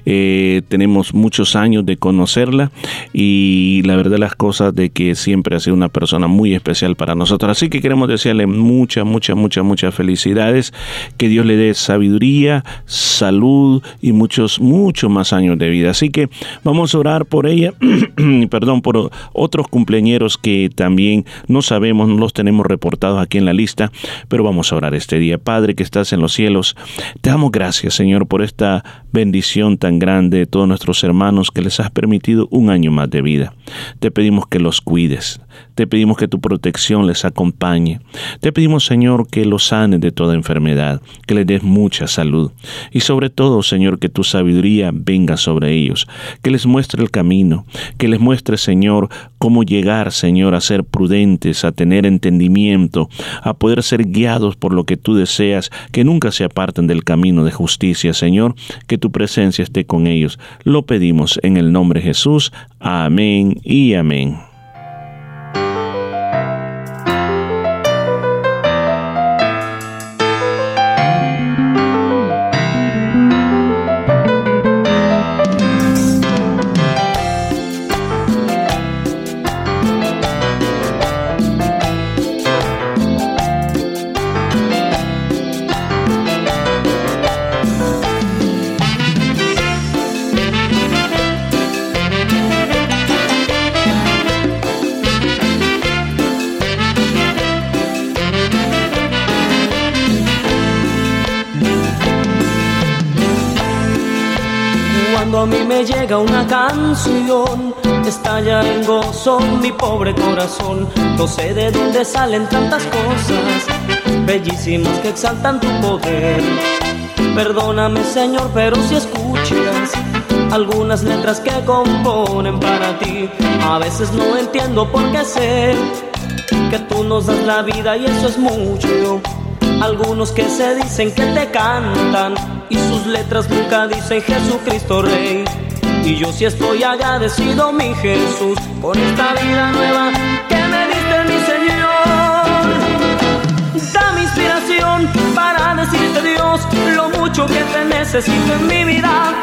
Eh, tenemos muchos años de conocerla y la verdad las cosas de que siempre ha sido una persona muy especial para nosotros. Así que queremos desearle muchas, muchas, muchas, muchas felicidades. Que Dios le dé sabiduría, salud y muchos, muchos más años de vida. Así que vamos a orar por ella, *clears throat* perdón, por otros cumpleañeros que también no sabemos, no los tenemos reportados aquí en la lista, pero vamos a orar este día. Padre que estás en los cielos, te damos gracias, Señor, por esta bendición tan grande de todos nuestros hermanos que les has permitido un año más de vida. Te pedimos que los cuides, te pedimos que tu protección les acompañe. Te pedimos, Señor, que los sanes de toda enfermedad, que les des mucha salud. Y sobre todo, Señor, que tu sabiduría venga sobre ellos, que les muestre el camino, que les muestre, Señor, cómo llegar, Señor, a ser prudentes, a tener entendimiento, a poder ser guiados por lo que tú deseas, que nunca se aparten del camino de justicia, Señor, que tu presencia esté con ellos. Lo pedimos en el nombre de Jesús. Amén y amén. Llega una canción, estalla en gozo mi pobre corazón. No sé de dónde salen tantas cosas bellísimas que exaltan tu poder. Perdóname, Señor, pero si escuchas algunas letras que componen para ti, a veces no entiendo por qué sé que tú nos das la vida y eso es mucho. Algunos que se dicen que te cantan y sus letras nunca dicen Jesucristo Rey. Y yo sí estoy agradecido, mi Jesús, por esta vida nueva que me diste, mi Señor. Dame inspiración para decirte, Dios, lo mucho que te necesito en mi vida.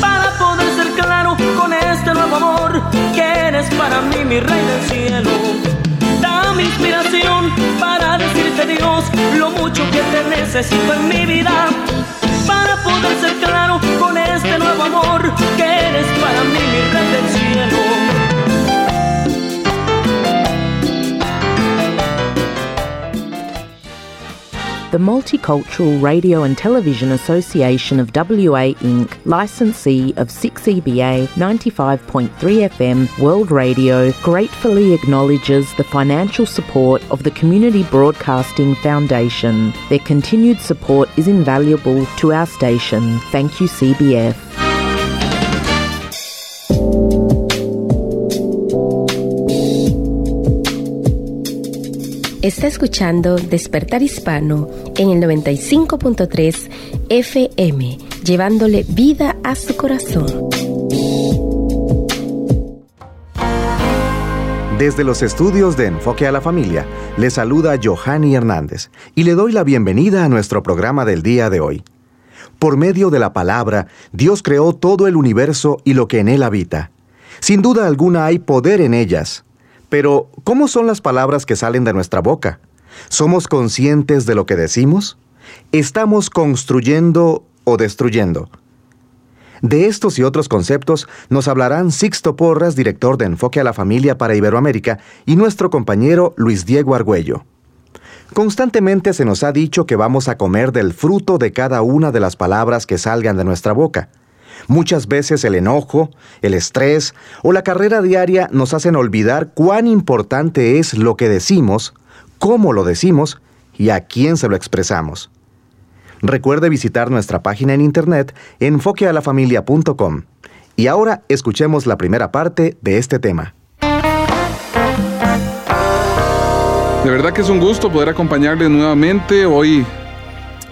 Para poder ser claro con este nuevo amor que eres para mí, mi Rey del cielo. Dame inspiración para decirte, Dios, lo mucho que te necesito en mi vida poder ser claro con este nuevo amor que eres para mí mi rey del cielo. The Multicultural Radio and Television Association of WA Inc., licensee of 6EBA 95.3 FM World Radio, gratefully acknowledges the financial support of the Community Broadcasting Foundation. Their continued support is invaluable to our station. Thank you, CBF. Está escuchando Despertar Hispano en el 95.3 FM, llevándole vida a su corazón. Desde los estudios de Enfoque a la Familia, le saluda Johanny Hernández y le doy la bienvenida a nuestro programa del día de hoy. Por medio de la palabra, Dios creó todo el universo y lo que en él habita. Sin duda alguna hay poder en ellas. Pero, ¿cómo son las palabras que salen de nuestra boca? ¿Somos conscientes de lo que decimos? ¿Estamos construyendo o destruyendo? De estos y otros conceptos nos hablarán Sixto Porras, director de Enfoque a la Familia para Iberoamérica, y nuestro compañero Luis Diego Argüello. Constantemente se nos ha dicho que vamos a comer del fruto de cada una de las palabras que salgan de nuestra boca. Muchas veces el enojo, el estrés o la carrera diaria nos hacen olvidar cuán importante es lo que decimos, cómo lo decimos y a quién se lo expresamos. Recuerde visitar nuestra página en internet enfoquealafamilia.com. Y ahora escuchemos la primera parte de este tema. De verdad que es un gusto poder acompañarles nuevamente hoy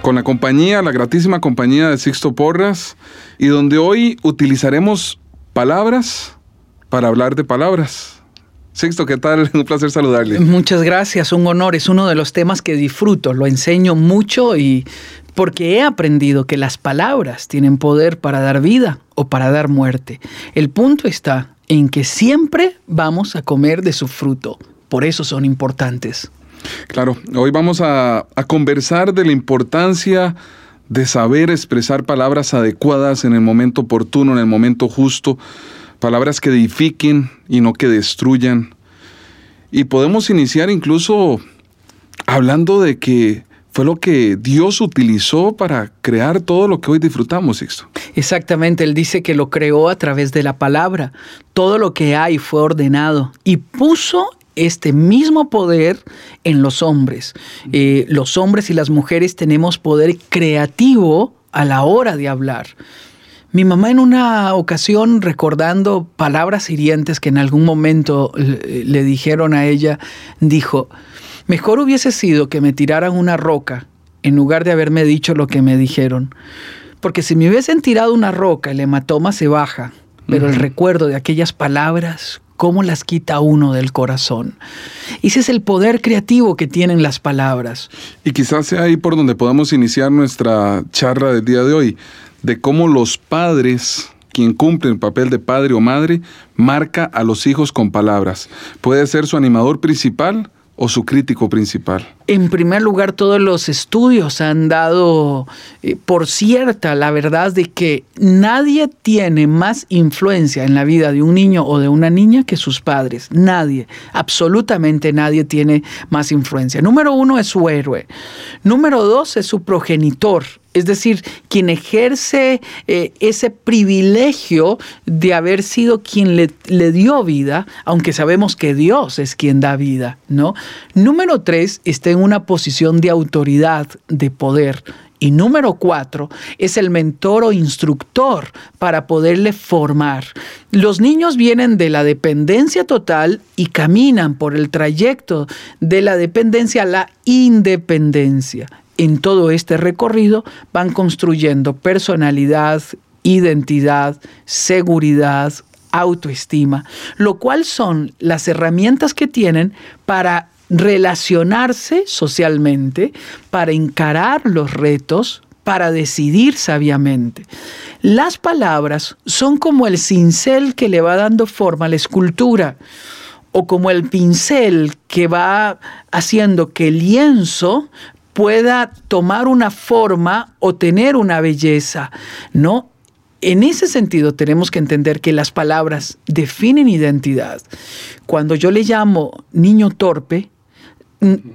con la compañía, la gratísima compañía de Sixto Porras, y donde hoy utilizaremos palabras para hablar de palabras. Sixto, ¿qué tal? *laughs* Un placer saludarle. Muchas gracias, un honor. Es uno de los temas que disfruto, lo enseño mucho y porque he aprendido que las palabras tienen poder para dar vida o para dar muerte. El punto está en que siempre vamos a comer de su fruto. Por eso son importantes. Claro, hoy vamos a, conversar de la importancia de saber expresar palabras adecuadas en el momento oportuno, en el momento justo, palabras que edifiquen y no que destruyan. Y podemos iniciar incluso hablando de que fue lo que Dios utilizó para crear todo lo que hoy disfrutamos, Sixto. Exactamente, Él dice que lo creó a través de la palabra. Todo lo que hay fue ordenado y puso este mismo poder en los hombres. Eh, los hombres y las mujeres tenemos poder creativo a la hora de hablar. Mi mamá en una ocasión, recordando palabras hirientes que en algún momento le, le dijeron a ella, dijo, mejor hubiese sido que me tiraran una roca en lugar de haberme dicho lo que me dijeron. Porque si me hubiesen tirado una roca, el hematoma se baja, pero el recuerdo de aquellas palabras, cómo las quita uno del corazón. Ese es el poder creativo que tienen las palabras. Y quizás sea ahí por donde podamos iniciar nuestra charla del día de hoy, de cómo los padres, quien cumple el papel de padre o madre, marca a los hijos con palabras. Puede ser su animador principal o su crítico principal. En primer lugar, todos los estudios han dado eh, por cierta la verdad de que nadie tiene más influencia en la vida de un niño o de una niña que sus padres. Nadie, absolutamente nadie tiene más influencia. Número uno es su héroe. Número dos es su progenitor. Es decir, quien ejerce eh, ese privilegio de haber sido quien le, le, dio vida, aunque sabemos que Dios es quien da vida, ¿no? Número tres, está en una posición de autoridad, de poder. Y número cuatro es el mentor o instructor para poderle formar. Los niños vienen de la dependencia total y caminan por el trayecto de la dependencia a la independencia en todo este recorrido van construyendo personalidad, identidad, seguridad, autoestima, lo cual son las herramientas que tienen para relacionarse socialmente, para encarar los retos, para decidir sabiamente. Las palabras son como el cincel que le va dando forma a la escultura o como el pincel que va haciendo que el lienzo pueda tomar una forma o tener una belleza, ¿no? En ese sentido tenemos que entender que las palabras definen identidad. Cuando yo le llamo niño torpe,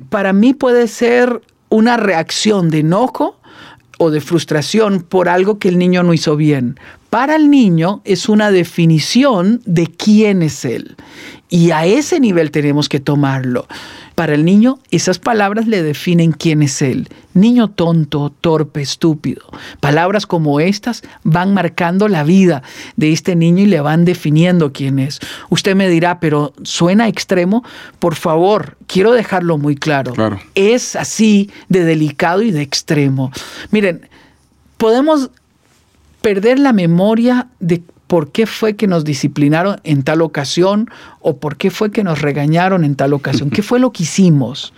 para mí puede ser una reacción de enojo o de frustración por algo que el niño no hizo bien. Para el niño es una definición de quién es él. Y a ese nivel tenemos que tomarlo. Para el niño, esas palabras le definen quién es él. Niño tonto, torpe, estúpido. Palabras como estas van marcando la vida de este niño y le van definiendo quién es. Usted me dirá, pero suena extremo. Por favor, quiero dejarlo muy claro. claro. Es así de delicado y de extremo. Miren, podemos perder la memoria de por qué fue que nos disciplinaron en tal ocasión o por qué fue que nos regañaron en tal ocasión. ¿Qué fue lo que hicimos?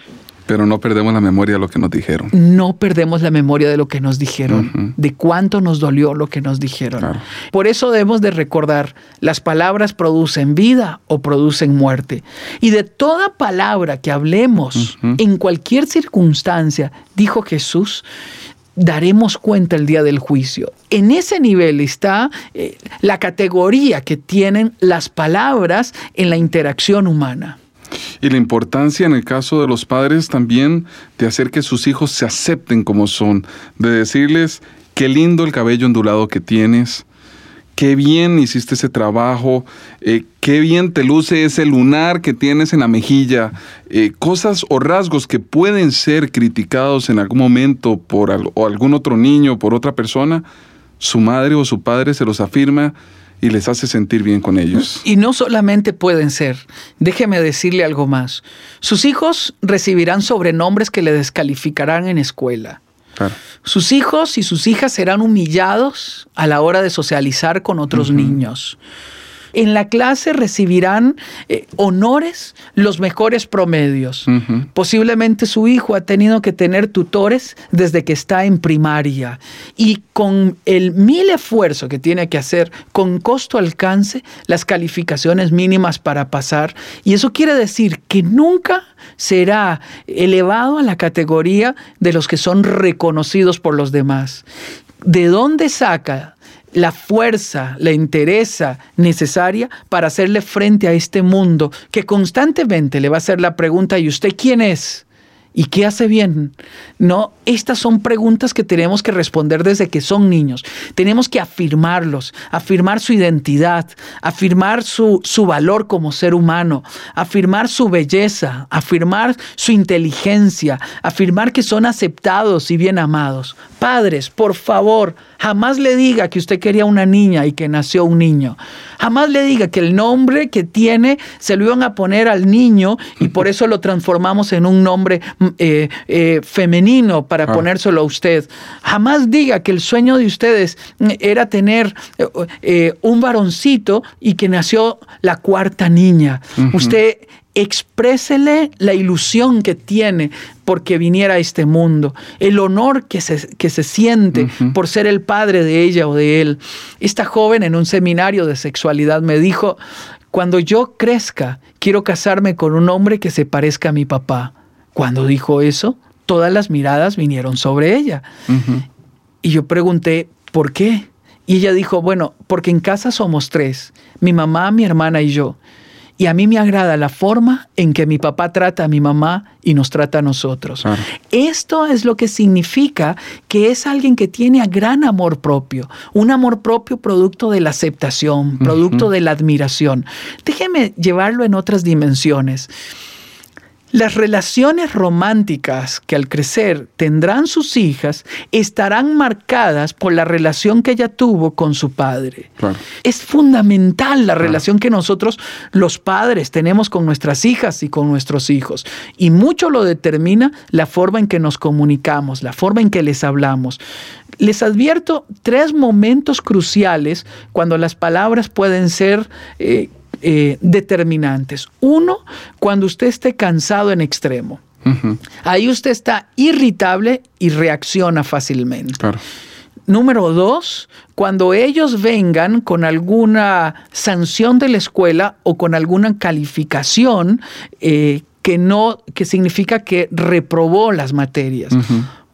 Pero no perdemos la memoria de lo que nos dijeron. No perdemos la memoria de lo que nos dijeron, uh -huh. de cuánto nos dolió lo que nos dijeron. Claro. Por eso debemos de recordar, las palabras producen vida o producen muerte. Y de toda palabra que hablemos uh -huh. en cualquier circunstancia, dijo Jesús, daremos cuenta el día del juicio. En ese nivel está eh, la categoría que tienen las palabras en la interacción humana. Y la importancia en el caso de los padres también de hacer que sus hijos se acepten como son, de decirles, qué lindo el cabello ondulado que tienes, qué bien hiciste ese trabajo, eh, qué bien te luce ese lunar que tienes en la mejilla, eh, cosas o rasgos que pueden ser criticados en algún momento por o algún otro niño, por otra persona, su madre o su padre se los afirma y les hace sentir bien con ellos. Y no solamente pueden ser, déjeme decirle algo más, sus hijos recibirán sobrenombres que le descalificarán en escuela. Claro. Sus hijos y sus hijas serán humillados a la hora de socializar con otros uh -huh. niños. En la clase recibirán eh, honores los mejores promedios. Posiblemente su hijo ha tenido que tener tutores desde que está en primaria y con el mil esfuerzo que tiene que hacer, con costo alcance, las calificaciones mínimas para pasar. Y eso quiere decir que nunca será elevado a la categoría de los que son reconocidos por los demás. ¿De dónde saca la fuerza, la interesa necesaria para hacerle frente a este mundo que constantemente le va a hacer la pregunta, ¿y usted quién es? ¿Y qué hace bien? No, estas son preguntas que tenemos que responder desde que son niños. Tenemos que afirmarlos, afirmar su identidad, afirmar su, su valor como ser humano, afirmar su belleza, afirmar su inteligencia, afirmar que son aceptados y bien amados. Padres, por favor, jamás le diga que usted quería una niña y que nació un niño. Jamás le diga que el nombre que tiene se lo iban a poner al niño y por eso lo transformamos en un nombre mm, eh, eh, femenino para Ah. ponérselo a usted. Jamás diga que el sueño de ustedes mm, era tener eh, un varoncito y que nació la cuarta niña. Usted exprésele la ilusión que tiene porque viniera a este mundo, el honor que se, que se siente por ser el padre de ella o de él. Esta joven en un seminario de sexualidad me dijo, cuando yo crezca, quiero casarme con un hombre que se parezca a mi papá. Cuando dijo eso, todas las miradas vinieron sobre ella. Y yo pregunté, ¿por qué? Y ella dijo, bueno, porque en casa somos tres, mi mamá, mi hermana y yo. Y a mí me agrada la forma en que mi papá trata a mi mamá y nos trata a nosotros. Esto es lo que significa que es alguien que tiene gran amor propio, un amor propio producto de la aceptación, producto de la admiración. Déjeme llevarlo en otras dimensiones. Las relaciones románticas que al crecer tendrán sus hijas estarán marcadas por la relación que ella tuvo con su padre. Es fundamental la relación que nosotros los padres tenemos con nuestras hijas y con nuestros hijos. Y mucho lo determina la forma en que nos comunicamos, la forma en que les hablamos. Les advierto tres momentos cruciales cuando las palabras pueden ser... eh, eh, determinantes. Uno, cuando usted esté cansado en extremo. Ahí usted está irritable y reacciona fácilmente. Número dos, cuando ellos vengan con alguna sanción de la escuela o con alguna calificación eh, que no, que significa que reprobó las materias.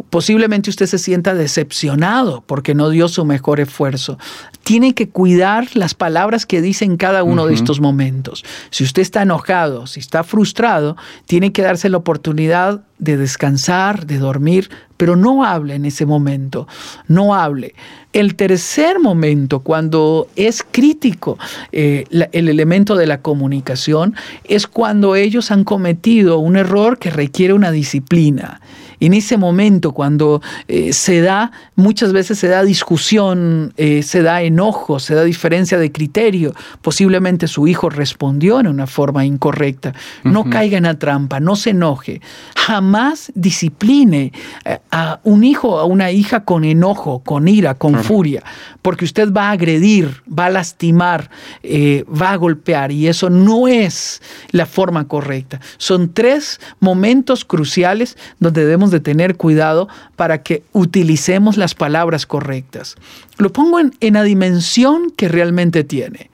Posiblemente usted se sienta decepcionado porque no dio su mejor esfuerzo. Tiene que cuidar las palabras que dice en cada uno de estos momentos. Si usted está enojado, si está frustrado, tiene que darse la oportunidad de descansar, de dormir, pero no hable en ese momento, no hable. El tercer momento, cuando es crítico eh, la- el elemento de la comunicación, es cuando ellos han cometido un error que requiere una disciplina. En ese momento, cuando eh, se da, muchas veces se da discusión, eh, se da enojo, se da diferencia de criterio, posiblemente su hijo respondió en una forma incorrecta. No Ujú. caiga en la trampa, no se enoje. Jamás discipline eh, a un hijo o a una hija con enojo, con ira, con furia, porque usted va a agredir, va a lastimar, eh, va a golpear y eso no es la forma correcta. Son tres momentos cruciales donde debemos de tener cuidado para que utilicemos las palabras correctas. Lo pongo en, en la dimensión que realmente tiene.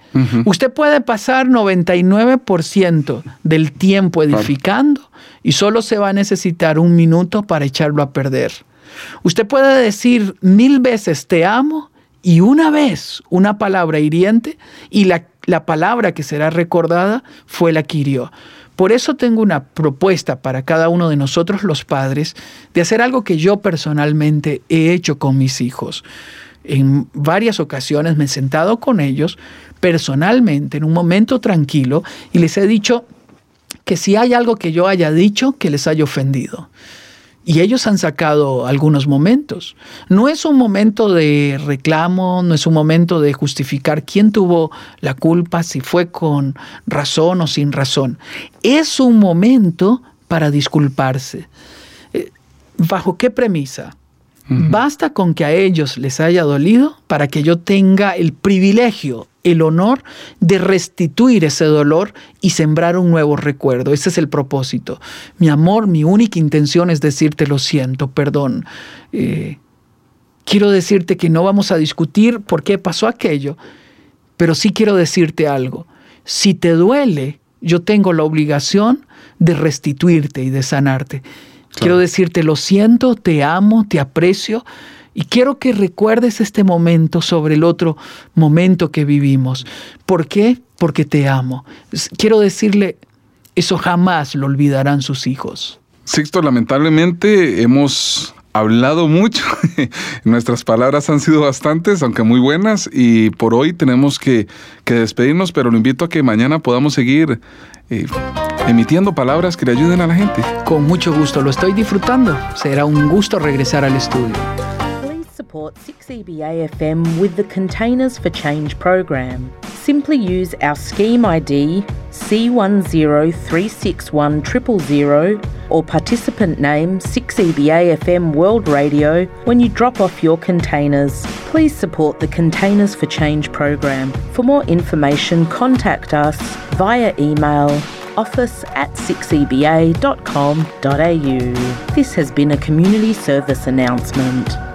Usted puede pasar 99% del tiempo edificando y solo se va a necesitar un minuto para echarlo a perder. Usted puede decir mil veces te amo y una vez una palabra hiriente y la, la palabra que será recordada fue la que hirió. Por eso tengo una propuesta para cada uno de nosotros los padres de hacer algo que yo personalmente he hecho con mis hijos. En varias ocasiones me he sentado con ellos personalmente en un momento tranquilo y les he dicho que si hay algo que yo haya dicho que les haya ofendido. Y ellos han sacado algunos momentos. No es un momento de reclamo, no es un momento de justificar quién tuvo la culpa, si fue con razón o sin razón. Es un momento para disculparse. Eh, ¿Bajo qué premisa? Basta con que a ellos les haya dolido para que yo tenga el privilegio el honor de restituir ese dolor y sembrar un nuevo recuerdo. Ese es el propósito. Mi amor, mi única intención es decirte lo siento, perdón. Eh, quiero decirte que no vamos a discutir por qué pasó aquello, pero sí quiero decirte algo. Si te duele, yo tengo la obligación de restituirte y de sanarte. Quiero decirte lo siento, te amo, te aprecio y quiero que recuerdes este momento sobre el otro momento que vivimos. ¿Por qué? Porque te amo. Quiero decirle, eso jamás lo olvidarán sus hijos. Sixto, lamentablemente hemos hablado mucho. *laughs* Nuestras palabras han sido bastantes, aunque muy buenas, y por hoy tenemos que, despedirnos, pero lo invito a que mañana podamos seguir eh, emitiendo palabras que le ayuden a la gente. Con mucho gusto, lo estoy disfrutando. Será un gusto regresar al estudio. Support 6EBA FM with the Containers for Change program. Simply use our scheme ID C1036100 or participant name 6EBA FM World Radio when you drop off your containers. Please support the Containers for Change program. For more information, contact us via email office at 6eba.com.au. This has been a community service announcement.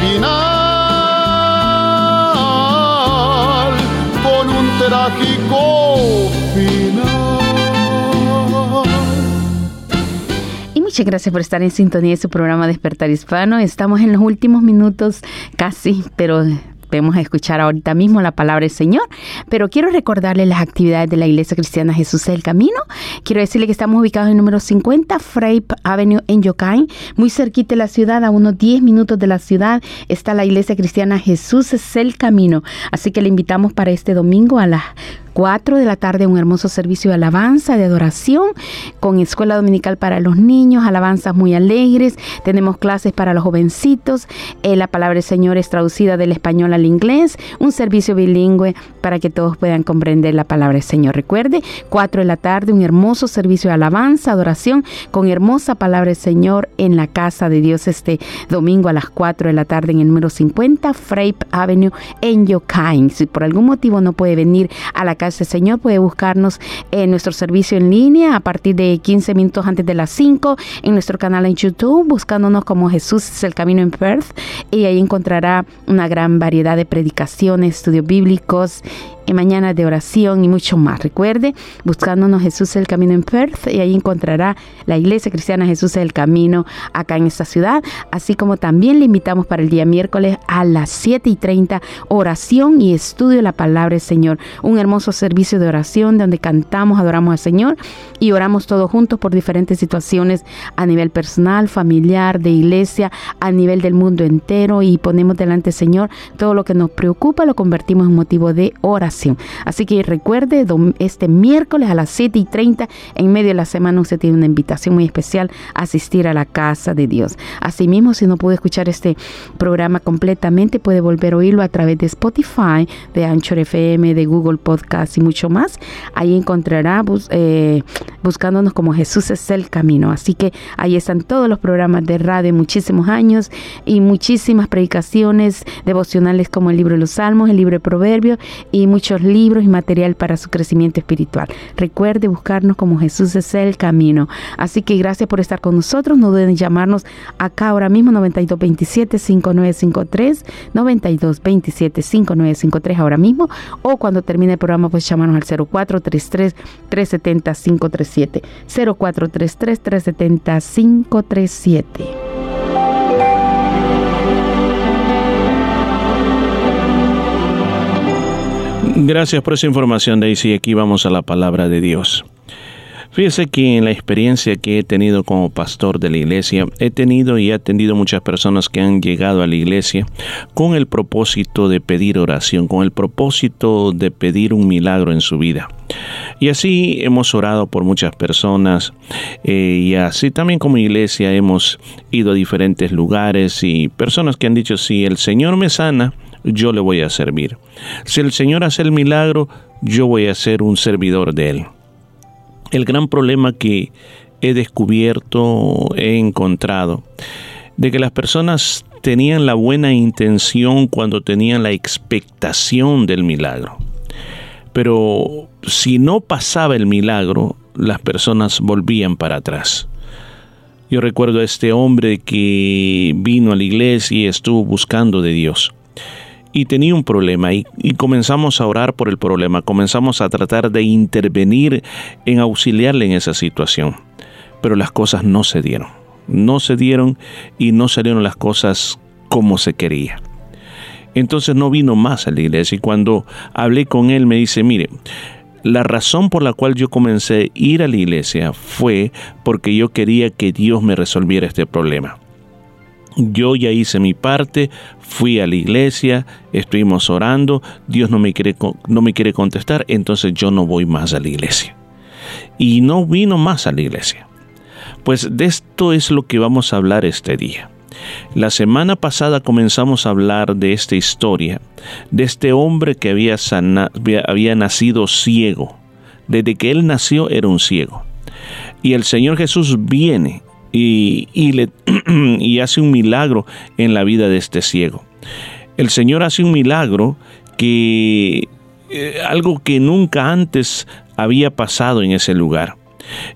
Final, con un trágico final. Y muchas gracias por estar en sintonía de su programa Despertar Hispano. Estamos en los últimos minutos casi, pero vamos escuchar ahorita mismo la palabra del Señor. Pero quiero recordarle las actividades de la Iglesia Cristiana Jesús es el Camino. Quiero decirle que estamos ubicados en el número 50 Frape Avenue en Yokain, muy cerquita de la ciudad, a unos 10 minutos de la ciudad, está la Iglesia Cristiana Jesús es el Camino. Así que le invitamos para este domingo a las 4 de la tarde un hermoso servicio de alabanza, de adoración, con escuela dominical para los niños, alabanzas muy alegres, tenemos clases para los jovencitos, eh, la palabra del Señor es traducida del español al inglés, un servicio bilingüe para que todos puedan comprender la palabra del Señor. Recuerde, 4 de la tarde un hermoso servicio de alabanza, adoración, con hermosa palabra del Señor en la casa de Dios este domingo a las 4 de la tarde en el número 50 Frape Avenue en Yokain. Si por algún motivo no puede venir a la casa del Señor, puede buscarnos en nuestro servicio en línea a partir de 15 minutos antes de las 5 en nuestro canal en YouTube, buscándonos como Jesús es el camino en Perth. Y ahí encontrará una gran variedad de predicaciones, estudios bíblicos y mañana de oración y mucho más. Recuerde, buscándonos Jesús el Camino en Perth y ahí encontrará la Iglesia Cristiana Jesús el Camino acá en esta ciudad. Así como también le invitamos para el día miércoles a las 7 y 30 oración y estudio de la palabra del Señor. Un hermoso servicio de oración donde cantamos, adoramos al Señor y oramos todos juntos por diferentes situaciones a nivel personal, familiar, de iglesia, a nivel del mundo entero y ponemos delante Señor todo lo que nos preocupa, lo convertimos en motivo de oración. Así que recuerde, este miércoles a las 7 y 30, en medio de la semana, usted tiene una invitación muy especial a asistir a la casa de Dios. Asimismo, si no puede escuchar este programa completamente, puede volver a oírlo a través de Spotify, de Anchor FM, de Google Podcast y mucho más. Ahí encontrará eh, buscándonos como Jesús es el camino. Así que ahí están todos los programas de radio, muchísimos años y muchísimas predicaciones devocionales como el libro de los Salmos, el libro de Proverbios y muchos libros y material para su crecimiento espiritual. Recuerde buscarnos como Jesús es el camino. Así que gracias por estar con nosotros. No deben llamarnos acá ahora mismo 9227-5953, 9227-5953 ahora mismo. O cuando termine el programa, pues llamarnos al 0433-370-537. 0433-370-537. Gracias por esa información, Daisy. Aquí vamos a la palabra de Dios. Fíjese que en la experiencia que he tenido como pastor de la iglesia, he tenido y he atendido muchas personas que han llegado a la iglesia con el propósito de pedir oración, con el propósito de pedir un milagro en su vida. Y así hemos orado por muchas personas eh, y así también como iglesia hemos ido a diferentes lugares y personas que han dicho, si el Señor me sana, yo le voy a servir. Si el Señor hace el milagro, yo voy a ser un servidor de Él. El gran problema que he descubierto, he encontrado, de que las personas tenían la buena intención cuando tenían la expectación del milagro. Pero si no pasaba el milagro, las personas volvían para atrás. Yo recuerdo a este hombre que vino a la iglesia y estuvo buscando de Dios y tenía un problema y, comenzamos a orar por el problema, comenzamos a tratar de intervenir en auxiliarle en esa situación, pero las cosas no se dieron, no se dieron y no salieron las cosas como se quería. Entonces no vino más a la iglesia y cuando hablé con él me dice, mire, la razón por la cual yo comencé a ir a la iglesia fue porque yo quería que Dios me resolviera este problema yo ya hice mi parte, fui a la iglesia, estuvimos orando, Dios no me quiere, no me quiere contestar, entonces yo no voy más a la iglesia. Y no vino más a la iglesia. Pues de esto es lo que vamos a hablar este día. La semana pasada comenzamos a hablar de esta historia, de este hombre que había, había nacido ciego. Desde que él nació era un ciego. Y el Señor Jesús viene y, le, *clears throat* y hace un milagro en la vida de este ciego. El Señor hace un milagro que eh, algo que nunca antes había pasado en ese lugar.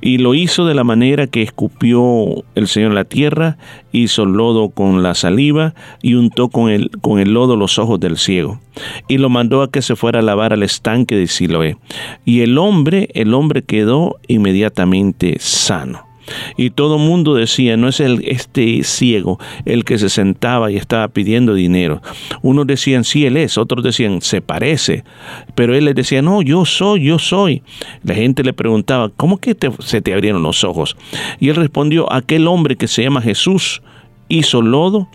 Y lo hizo de la manera que escupió el Señor la tierra, hizo lodo con la saliva y untó con el, con el lodo los ojos del ciego. Y lo mandó a que se fuera a lavar al estanque de Siloé. Y el hombre, el hombre quedó inmediatamente sano. Y todo mundo decía, no es el, este ciego el que se sentaba y estaba pidiendo dinero. Unos decían, sí, él es, otros decían, se parece. Pero él les decía, no, yo soy, yo soy. La gente le preguntaba, ¿cómo que se te abrieron los ojos? Y él respondió, aquel hombre que se llama Jesús hizo lodo,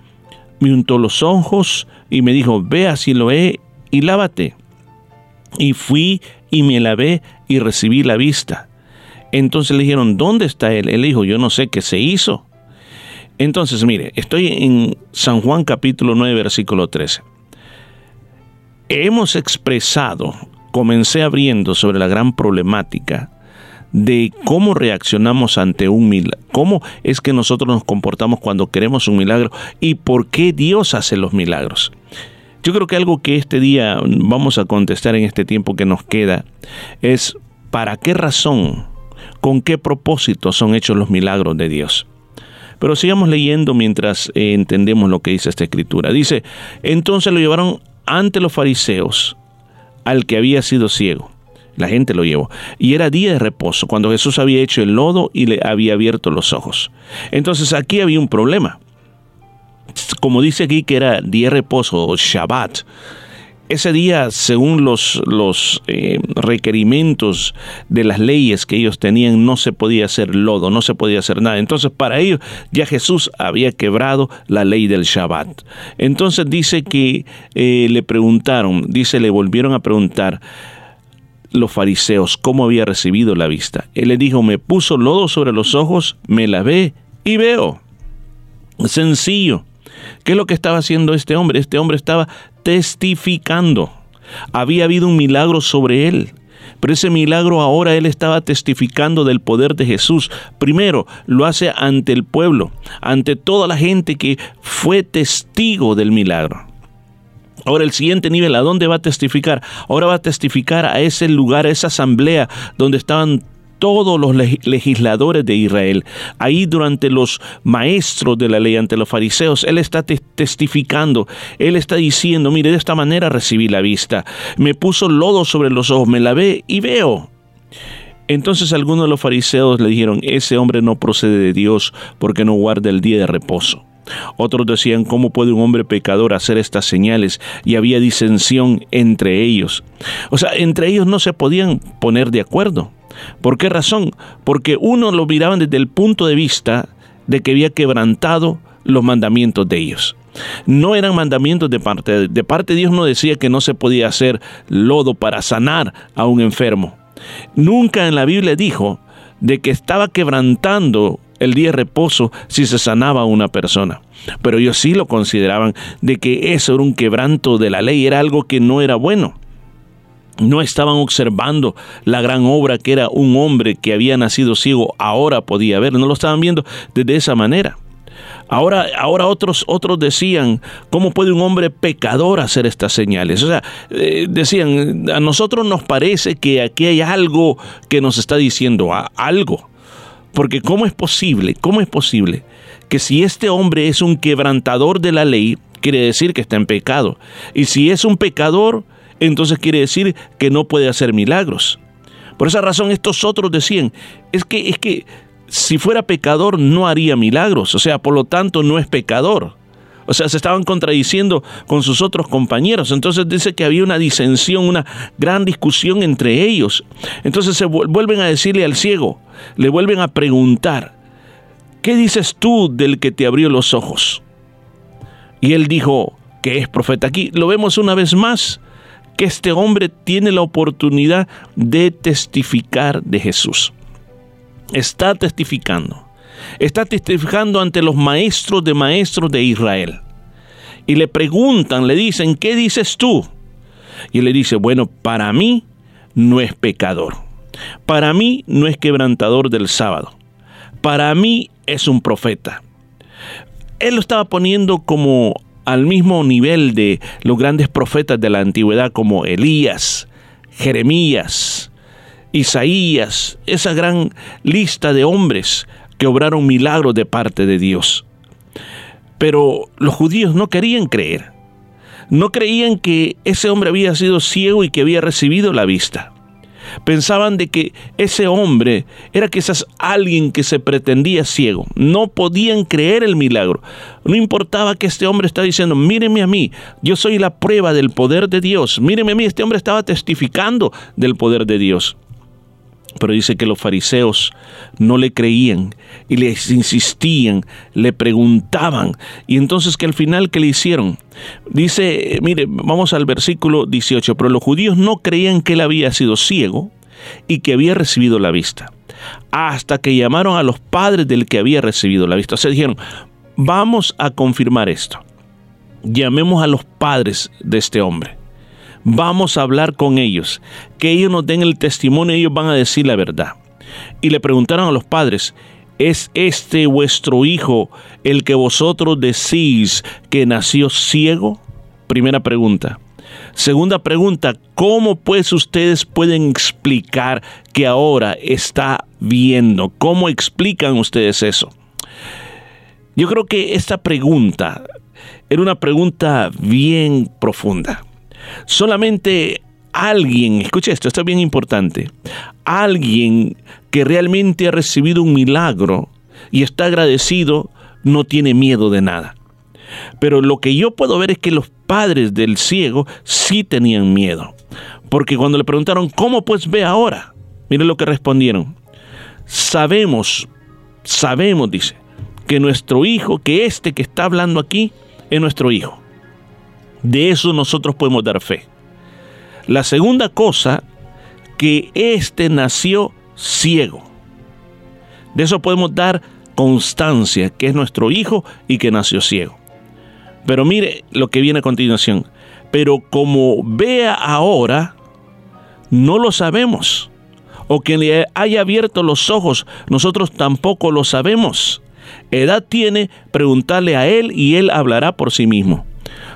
me untó los ojos y me dijo, ve así lo he y lávate. Y fui y me lavé y recibí la vista. Entonces le dijeron, ¿dónde está él? Él dijo, yo no sé qué se hizo. Entonces, mire, estoy en San Juan capítulo 9, versículo 13. Hemos expresado, comencé abriendo sobre la gran problemática de cómo reaccionamos ante un milagro, cómo es que nosotros nos comportamos cuando queremos un milagro y por qué Dios hace los milagros. Yo creo que algo que este día vamos a contestar en este tiempo que nos queda es ¿para qué razón, con qué propósito son hechos los milagros de Dios? Pero sigamos leyendo mientras eh, entendemos lo que dice esta escritura. Dice, entonces lo llevaron ante los fariseos al que había sido ciego. La gente lo llevó. Y era día de reposo, cuando Jesús había hecho el lodo y le había abierto los ojos. Entonces aquí había un problema. Como dice aquí que era día de reposo o Shabbat, ese día, según los, los eh, requerimientos de las leyes que ellos tenían, no se podía hacer lodo, no se podía hacer nada. Entonces, para ellos ya Jesús había quebrado la ley del Shabbat. Entonces dice que eh, le preguntaron, dice, le volvieron a preguntar los fariseos cómo había recibido la vista. Él le dijo, me puso lodo sobre los ojos, me lavé y veo. Sencillo. ¿Qué es lo que estaba haciendo este hombre? Este hombre estaba testificando. Había habido un milagro sobre él. Pero ese milagro ahora él estaba testificando del poder de Jesús. Primero, lo hace ante el pueblo, ante toda la gente que fue testigo del milagro. Ahora el siguiente nivel, ¿a dónde va a testificar? Ahora va a testificar a ese lugar, a esa asamblea donde estaban todos los legisladores de Israel. Ahí durante los maestros de la ley, ante los fariseos, Él está testificando, Él está diciendo, mire, de esta manera recibí la vista, me puso lodo sobre los ojos, me lavé y veo. Entonces algunos de los fariseos le dijeron, ese hombre no procede de Dios porque no guarda el día de reposo. Otros decían, ¿cómo puede un hombre pecador hacer estas señales? Y había disensión entre ellos. O sea, entre ellos no se podían poner de acuerdo. ¿Por qué razón? Porque uno lo miraban desde el punto de vista de que había quebrantado los mandamientos de ellos. No eran mandamientos de parte de parte de Dios no decía que no se podía hacer lodo para sanar a un enfermo. Nunca en la Biblia dijo de que estaba quebrantando el día de reposo si se sanaba a una persona. Pero ellos sí lo consideraban de que eso era un quebranto de la ley, era algo que no era bueno no estaban observando la gran obra que era un hombre que había nacido ciego, ahora podía ver, no lo estaban viendo desde esa manera. Ahora, ahora otros, otros decían, ¿cómo puede un hombre pecador hacer estas señales? O sea, eh, decían, a nosotros nos parece que aquí hay algo que nos está diciendo algo. Porque ¿cómo es posible? ¿Cómo es posible que si este hombre es un quebrantador de la ley, quiere decir que está en pecado? Y si es un pecador, entonces quiere decir que no puede hacer milagros. Por esa razón estos otros decían, es que es que si fuera pecador no haría milagros, o sea, por lo tanto no es pecador. O sea, se estaban contradiciendo con sus otros compañeros. Entonces dice que había una disensión, una gran discusión entre ellos. Entonces se vuelven a decirle al ciego, le vuelven a preguntar, ¿qué dices tú del que te abrió los ojos? Y él dijo que es profeta. Aquí lo vemos una vez más que este hombre tiene la oportunidad de testificar de Jesús. Está testificando. Está testificando ante los maestros de maestros de Israel. Y le preguntan, le dicen, ¿qué dices tú? Y él le dice, bueno, para mí no es pecador. Para mí no es quebrantador del sábado. Para mí es un profeta. Él lo estaba poniendo como al mismo nivel de los grandes profetas de la antigüedad como Elías, Jeremías, Isaías, esa gran lista de hombres que obraron milagros de parte de Dios. Pero los judíos no querían creer. No creían que ese hombre había sido ciego y que había recibido la vista. Pensaban de que ese hombre era quizás alguien que se pretendía ciego. No podían creer el milagro. No importaba que este hombre estaba diciendo, míreme a mí, yo soy la prueba del poder de Dios. Míreme a mí, este hombre estaba testificando del poder de Dios. Pero dice que los fariseos no le creían y les insistían, le preguntaban. Y entonces que al final, ¿qué le hicieron? Dice, mire, vamos al versículo 18, pero los judíos no creían que él había sido ciego y que había recibido la vista. Hasta que llamaron a los padres del que había recibido la vista. O sea, dijeron, vamos a confirmar esto. Llamemos a los padres de este hombre vamos a hablar con ellos, que ellos nos den el testimonio, ellos van a decir la verdad. Y le preguntaron a los padres, ¿es este vuestro hijo el que vosotros decís que nació ciego? Primera pregunta. Segunda pregunta, ¿cómo pues ustedes pueden explicar que ahora está viendo? ¿Cómo explican ustedes eso? Yo creo que esta pregunta era una pregunta bien profunda. Solamente alguien, escuche esto, esto es bien importante, alguien que realmente ha recibido un milagro y está agradecido, no tiene miedo de nada. Pero lo que yo puedo ver es que los padres del ciego sí tenían miedo. Porque cuando le preguntaron, ¿cómo pues ve ahora? Miren lo que respondieron. Sabemos, sabemos, dice, que nuestro hijo, que este que está hablando aquí, es nuestro hijo. De eso nosotros podemos dar fe. La segunda cosa, que este nació ciego. De eso podemos dar constancia, que es nuestro hijo y que nació ciego. Pero mire lo que viene a continuación. Pero como vea ahora, no lo sabemos. O que le haya abierto los ojos, nosotros tampoco lo sabemos. Edad tiene, preguntarle a él y él hablará por sí mismo.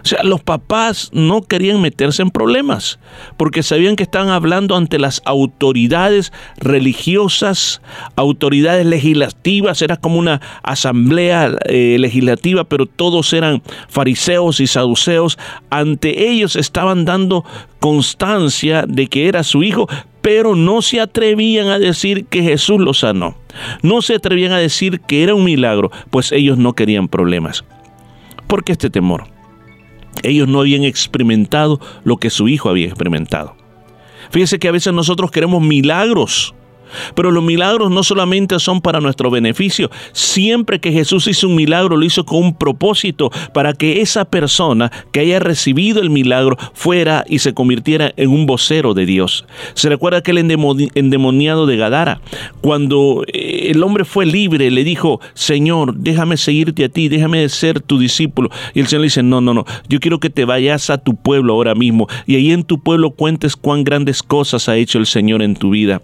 O sea, los papás no querían meterse en problemas porque sabían que estaban hablando ante las autoridades religiosas, autoridades legislativas, era como una asamblea eh, legislativa, pero todos eran fariseos y saduceos. Ante ellos estaban dando constancia de que era su hijo, pero no se atrevían a decir que Jesús lo sanó. No se atrevían a decir que era un milagro, pues ellos no querían problemas. ¿Por qué este temor? Ellos no habían experimentado lo que su hijo había experimentado. Fíjese que a veces nosotros queremos milagros pero los milagros no solamente son para nuestro beneficio. Siempre que Jesús hizo un milagro, lo hizo con un propósito para que esa persona que haya recibido el milagro fuera y se convirtiera en un vocero de Dios. Se recuerda aquel endemoniado de Gadara. Cuando eh, el hombre fue libre, le dijo, Señor, déjame seguirte a ti, déjame ser tu discípulo. Y el Señor le dice, no, no, no, yo quiero que te vayas a tu pueblo ahora mismo y ahí en tu pueblo cuentes cuán grandes cosas ha hecho el Señor en tu vida.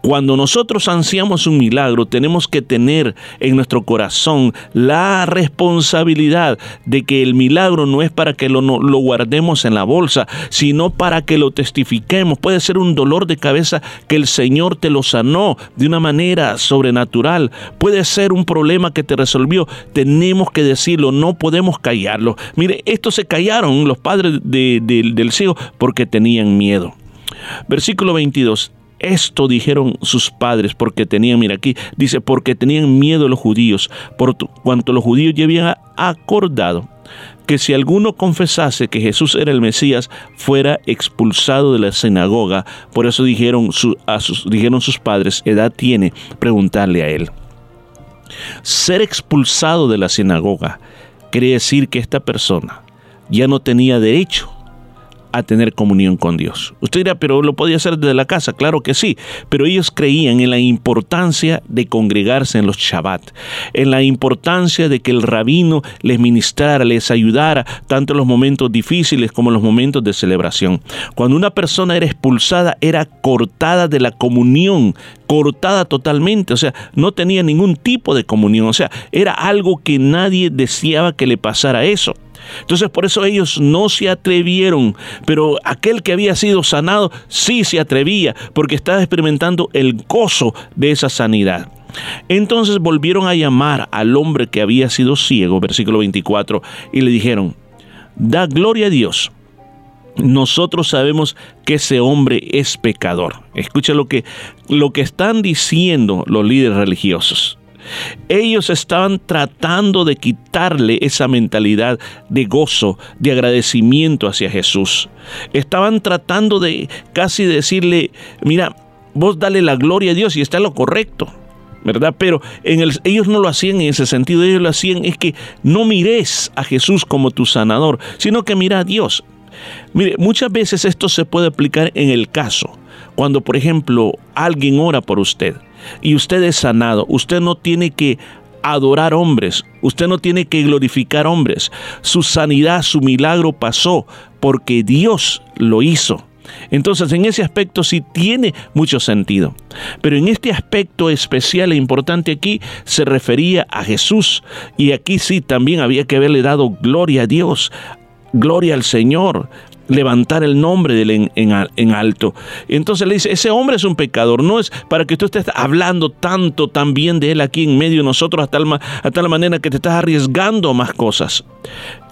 Cuando nosotros ansiamos un milagro, tenemos que tener en nuestro corazón la responsabilidad de que el milagro no es para que lo, guardemos en la bolsa, sino para que lo testifiquemos. Puede ser un dolor de cabeza que el Señor te lo sanó de una manera sobrenatural. Puede ser un problema que te resolvió. Tenemos que decirlo, no podemos callarlo. Mire, estos se callaron los padres del ciego porque tenían miedo. Versículo 22. Esto dijeron sus padres porque tenían, mira aquí, dice, porque tenían miedo los judíos, por cuanto los judíos ya habían acordado que si alguno confesase que Jesús era el Mesías, fuera expulsado de la sinagoga. Por eso dijeron, sus, dijeron sus padres, edad tiene, preguntarle a él. Ser expulsado de la sinagoga quiere decir que esta persona ya no tenía derecho a tener comunión con Dios. Usted dirá, pero lo podía hacer desde la casa, claro que sí, pero ellos creían en la importancia de congregarse en los Shabbat, en la importancia de que el rabino les ministrara, les ayudara, tanto en los momentos difíciles como en los momentos de celebración. Cuando una persona era expulsada, era cortada de la comunión, cortada totalmente, o sea, no tenía ningún tipo de comunión, o sea, era algo que nadie deseaba que le pasara eso. Entonces por eso ellos no se atrevieron, pero aquel que había sido sanado sí se atrevía, porque estaba experimentando el gozo de esa sanidad. Entonces volvieron a llamar al hombre que había sido ciego, versículo 24, y le dijeron, da gloria a Dios. Nosotros sabemos que ese hombre es pecador. Escucha lo que, lo que están diciendo los líderes religiosos. Ellos estaban tratando de quitarle esa mentalidad de gozo, de agradecimiento hacia Jesús. Estaban tratando de casi decirle, mira, vos dale la gloria a Dios y está lo correcto. ¿verdad? Pero ellos no lo hacían en ese sentido, ellos lo hacían es que no mires a Jesús como tu sanador, sino que mira a Dios. Mire, muchas veces esto se puede aplicar en el caso, cuando por ejemplo alguien ora por usted y usted es sanado, usted no tiene que adorar hombres, usted no tiene que glorificar hombres. Su sanidad, su milagro pasó porque Dios lo hizo. Entonces en ese aspecto sí tiene mucho sentido. Pero en este aspecto especial e importante aquí se refería a Jesús. Y aquí sí también había que haberle dado gloria a Dios gloria al Señor, levantar el nombre de él en, en, alto. Entonces le dice, ese hombre es un pecador, no es para que tú estés hablando tanto también de él aquí en medio de nosotros tal, a tal manera que te estás arriesgando más cosas.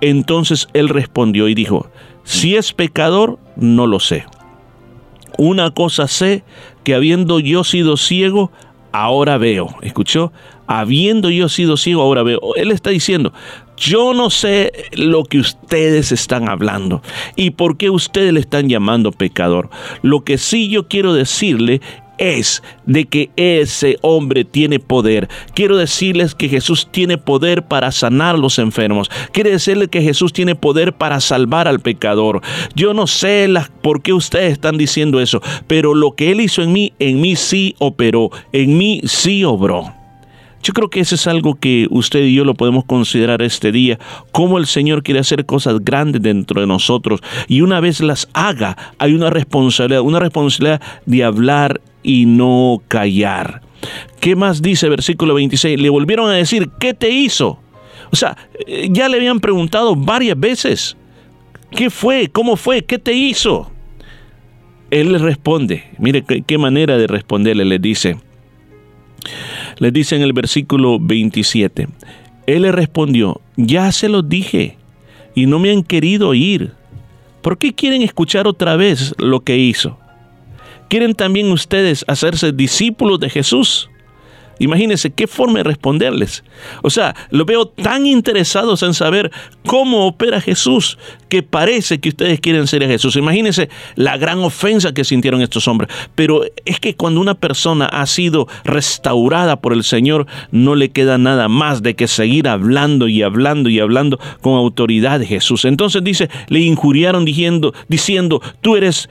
Entonces él respondió y dijo, si es pecador, no lo sé. Una cosa sé, que habiendo yo sido ciego, ahora veo. ¿Escuchó? Habiendo yo sido ciego, ahora veo. Él está diciendo, yo no sé lo que ustedes están hablando y por qué ustedes le están llamando pecador. Lo que sí yo quiero decirle es de que ese hombre tiene poder. Quiero decirles que Jesús tiene poder para sanar a los enfermos. Quiere decirle que Jesús tiene poder para salvar al pecador. Yo no sé por qué ustedes están diciendo eso, pero lo que Él hizo en mí, en mí sí operó, en mí sí obró. Yo creo que eso es algo que usted y yo lo podemos considerar este día, cómo el Señor quiere hacer cosas grandes dentro de nosotros y una vez las haga, hay una responsabilidad, una responsabilidad de hablar y no callar. ¿Qué más dice versículo 26? Le volvieron a decir, ¿qué te hizo? O sea, eh, ya le habían preguntado varias veces, ¿qué fue? ¿Cómo fue? ¿Qué te hizo? Él le responde, mire qué, manera de responderle, le dice, le dice en el versículo 27, Él le respondió, ya se los dije y no me han querido oír. ¿Por qué quieren escuchar otra vez lo que hizo? ¿Quieren también ustedes hacerse discípulos de Jesús? Imagínense qué forma de responderles. O sea, lo veo tan interesados en saber cómo opera Jesús que parece que ustedes quieren ser a Jesús. Imagínense la gran ofensa que sintieron estos hombres. Pero es que cuando una persona ha sido restaurada por el Señor, no le queda nada más de que seguir hablando y hablando y hablando con autoridad de Jesús. Entonces dice, le injuriaron diciendo, diciendo, tú eres,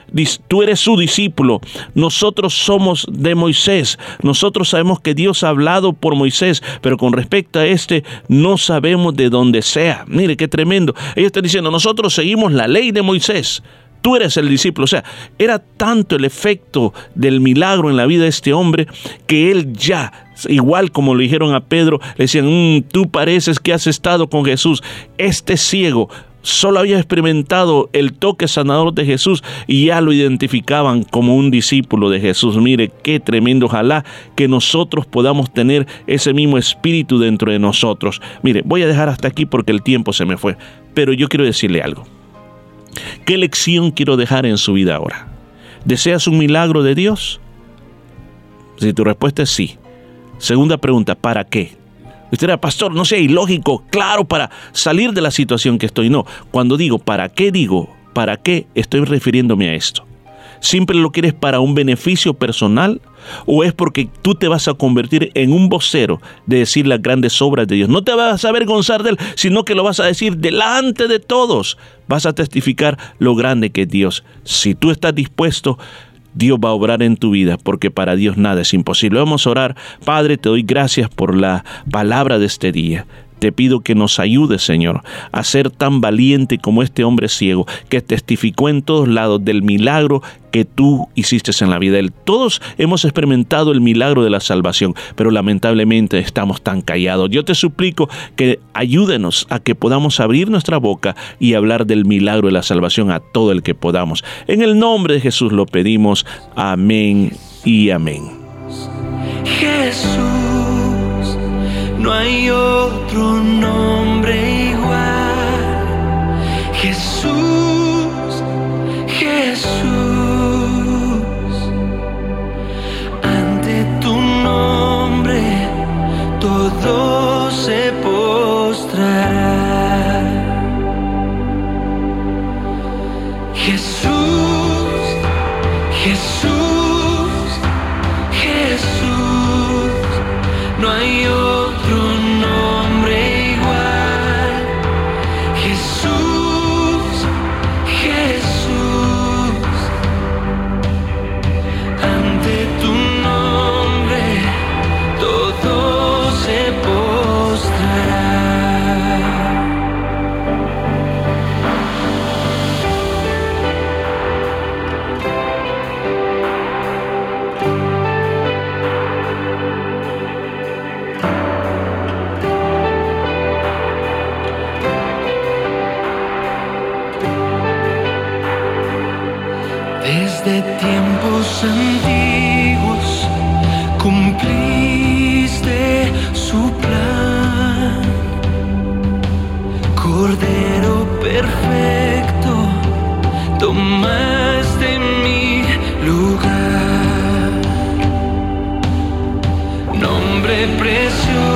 tú eres su discípulo, nosotros somos de Moisés, nosotros sabemos que Dios ha hablado por Moisés, pero con respecto a este no sabemos de dónde sea. Mire qué tremendo. Ellos están diciendo, nosotros seguimos la ley de Moisés. Tú eres el discípulo. O sea, era tanto el efecto del milagro en la vida de este hombre que él ya, igual como le dijeron a Pedro, le decían, mm, tú pareces que has estado con Jesús. Este ciego solo había experimentado el toque sanador de Jesús y ya lo identificaban como un discípulo de Jesús. Mire, qué tremendo. Ojalá que nosotros podamos tener ese mismo espíritu dentro de nosotros. Mire, voy a dejar hasta aquí porque el tiempo se me fue, pero yo quiero decirle algo. ¿Qué lección quiero dejar en su vida ahora? ¿Deseas un milagro de Dios? Si tu respuesta es sí. Segunda pregunta, ¿para qué? Usted era pastor, no sea ilógico, claro, para salir de la situación que estoy. No, cuando digo, ¿para qué digo? ¿Para qué estoy refiriéndome a esto? ¿Siempre lo quieres para un beneficio personal? ¿O es porque tú te vas a convertir en un vocero de decir las grandes obras de Dios? No te vas a avergonzar de Él, sino que lo vas a decir delante de todos. Vas a testificar lo grande que es Dios. Si tú estás dispuesto, Dios va a obrar en tu vida, porque para Dios nada es imposible. Vamos a orar. Padre, te doy gracias por la palabra de este día. Te pido que nos ayudes, Señor, a ser tan valiente como este hombre ciego que testificó en todos lados del milagro que tú hiciste en la vida. Todos hemos experimentado el milagro de la salvación, pero lamentablemente estamos tan callados. Yo te suplico que ayúdenos a que podamos abrir nuestra boca y hablar del milagro de la salvación a todo el que podamos. En el nombre de Jesús lo pedimos. Amén y amén. Jesús no hay otro nombre igual. Jesús, Jesús, ante tu nombre todo se antiguos cumpliste su plan. Cordero perfecto, tomaste mi lugar. Nombre precioso,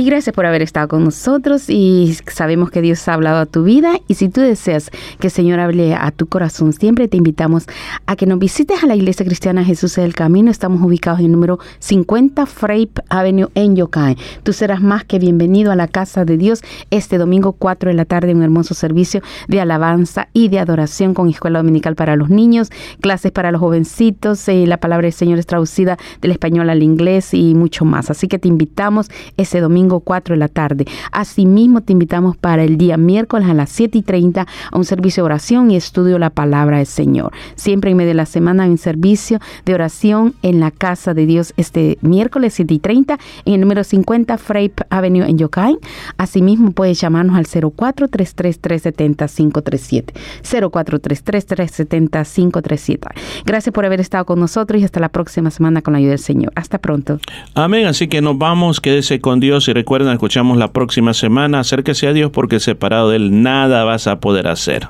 Y gracias por haber estado con nosotros y sabemos que Dios ha hablado a tu vida y si tú deseas que el Señor hable a tu corazón, siempre te invitamos a que nos visites a la Iglesia Cristiana Jesús es el Camino. Estamos ubicados en el número 50 Frape Avenue en Yokain. Tú serás más que bienvenido a la casa de Dios este domingo 4 de la tarde, un hermoso servicio de alabanza y de adoración con escuela dominical para los niños, clases para los jovencitos, eh, la palabra del Señor es traducida del español al inglés y mucho más. Así que te invitamos ese domingo 4 de la tarde. Asimismo, te invitamos para el día miércoles a las 7 y 30 a un servicio de oración y estudio la palabra del Señor. Siempre en medio de la semana hay un servicio de oración en la casa de Dios este miércoles 7 y 30 en el número 50 Frape Avenue en Yokain. Asimismo, puedes llamarnos al 0433-370-537. 0433-370-537. Gracias por haber estado con nosotros y hasta la próxima semana con la ayuda del Señor. Hasta pronto. Amén. Así que nos vamos, quédese con Dios y recuerden, escuchamos la próxima semana. Acérquese a Dios porque separado de Él nada vas a poder hacer.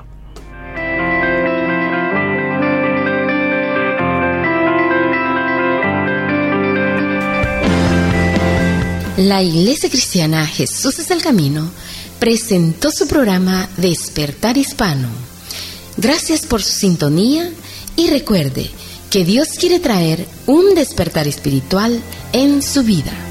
La Iglesia Cristiana Jesús es el Camino presentó su programa Despertar Hispano. Gracias por su sintonía y recuerde que Dios quiere traer un despertar espiritual en su vida.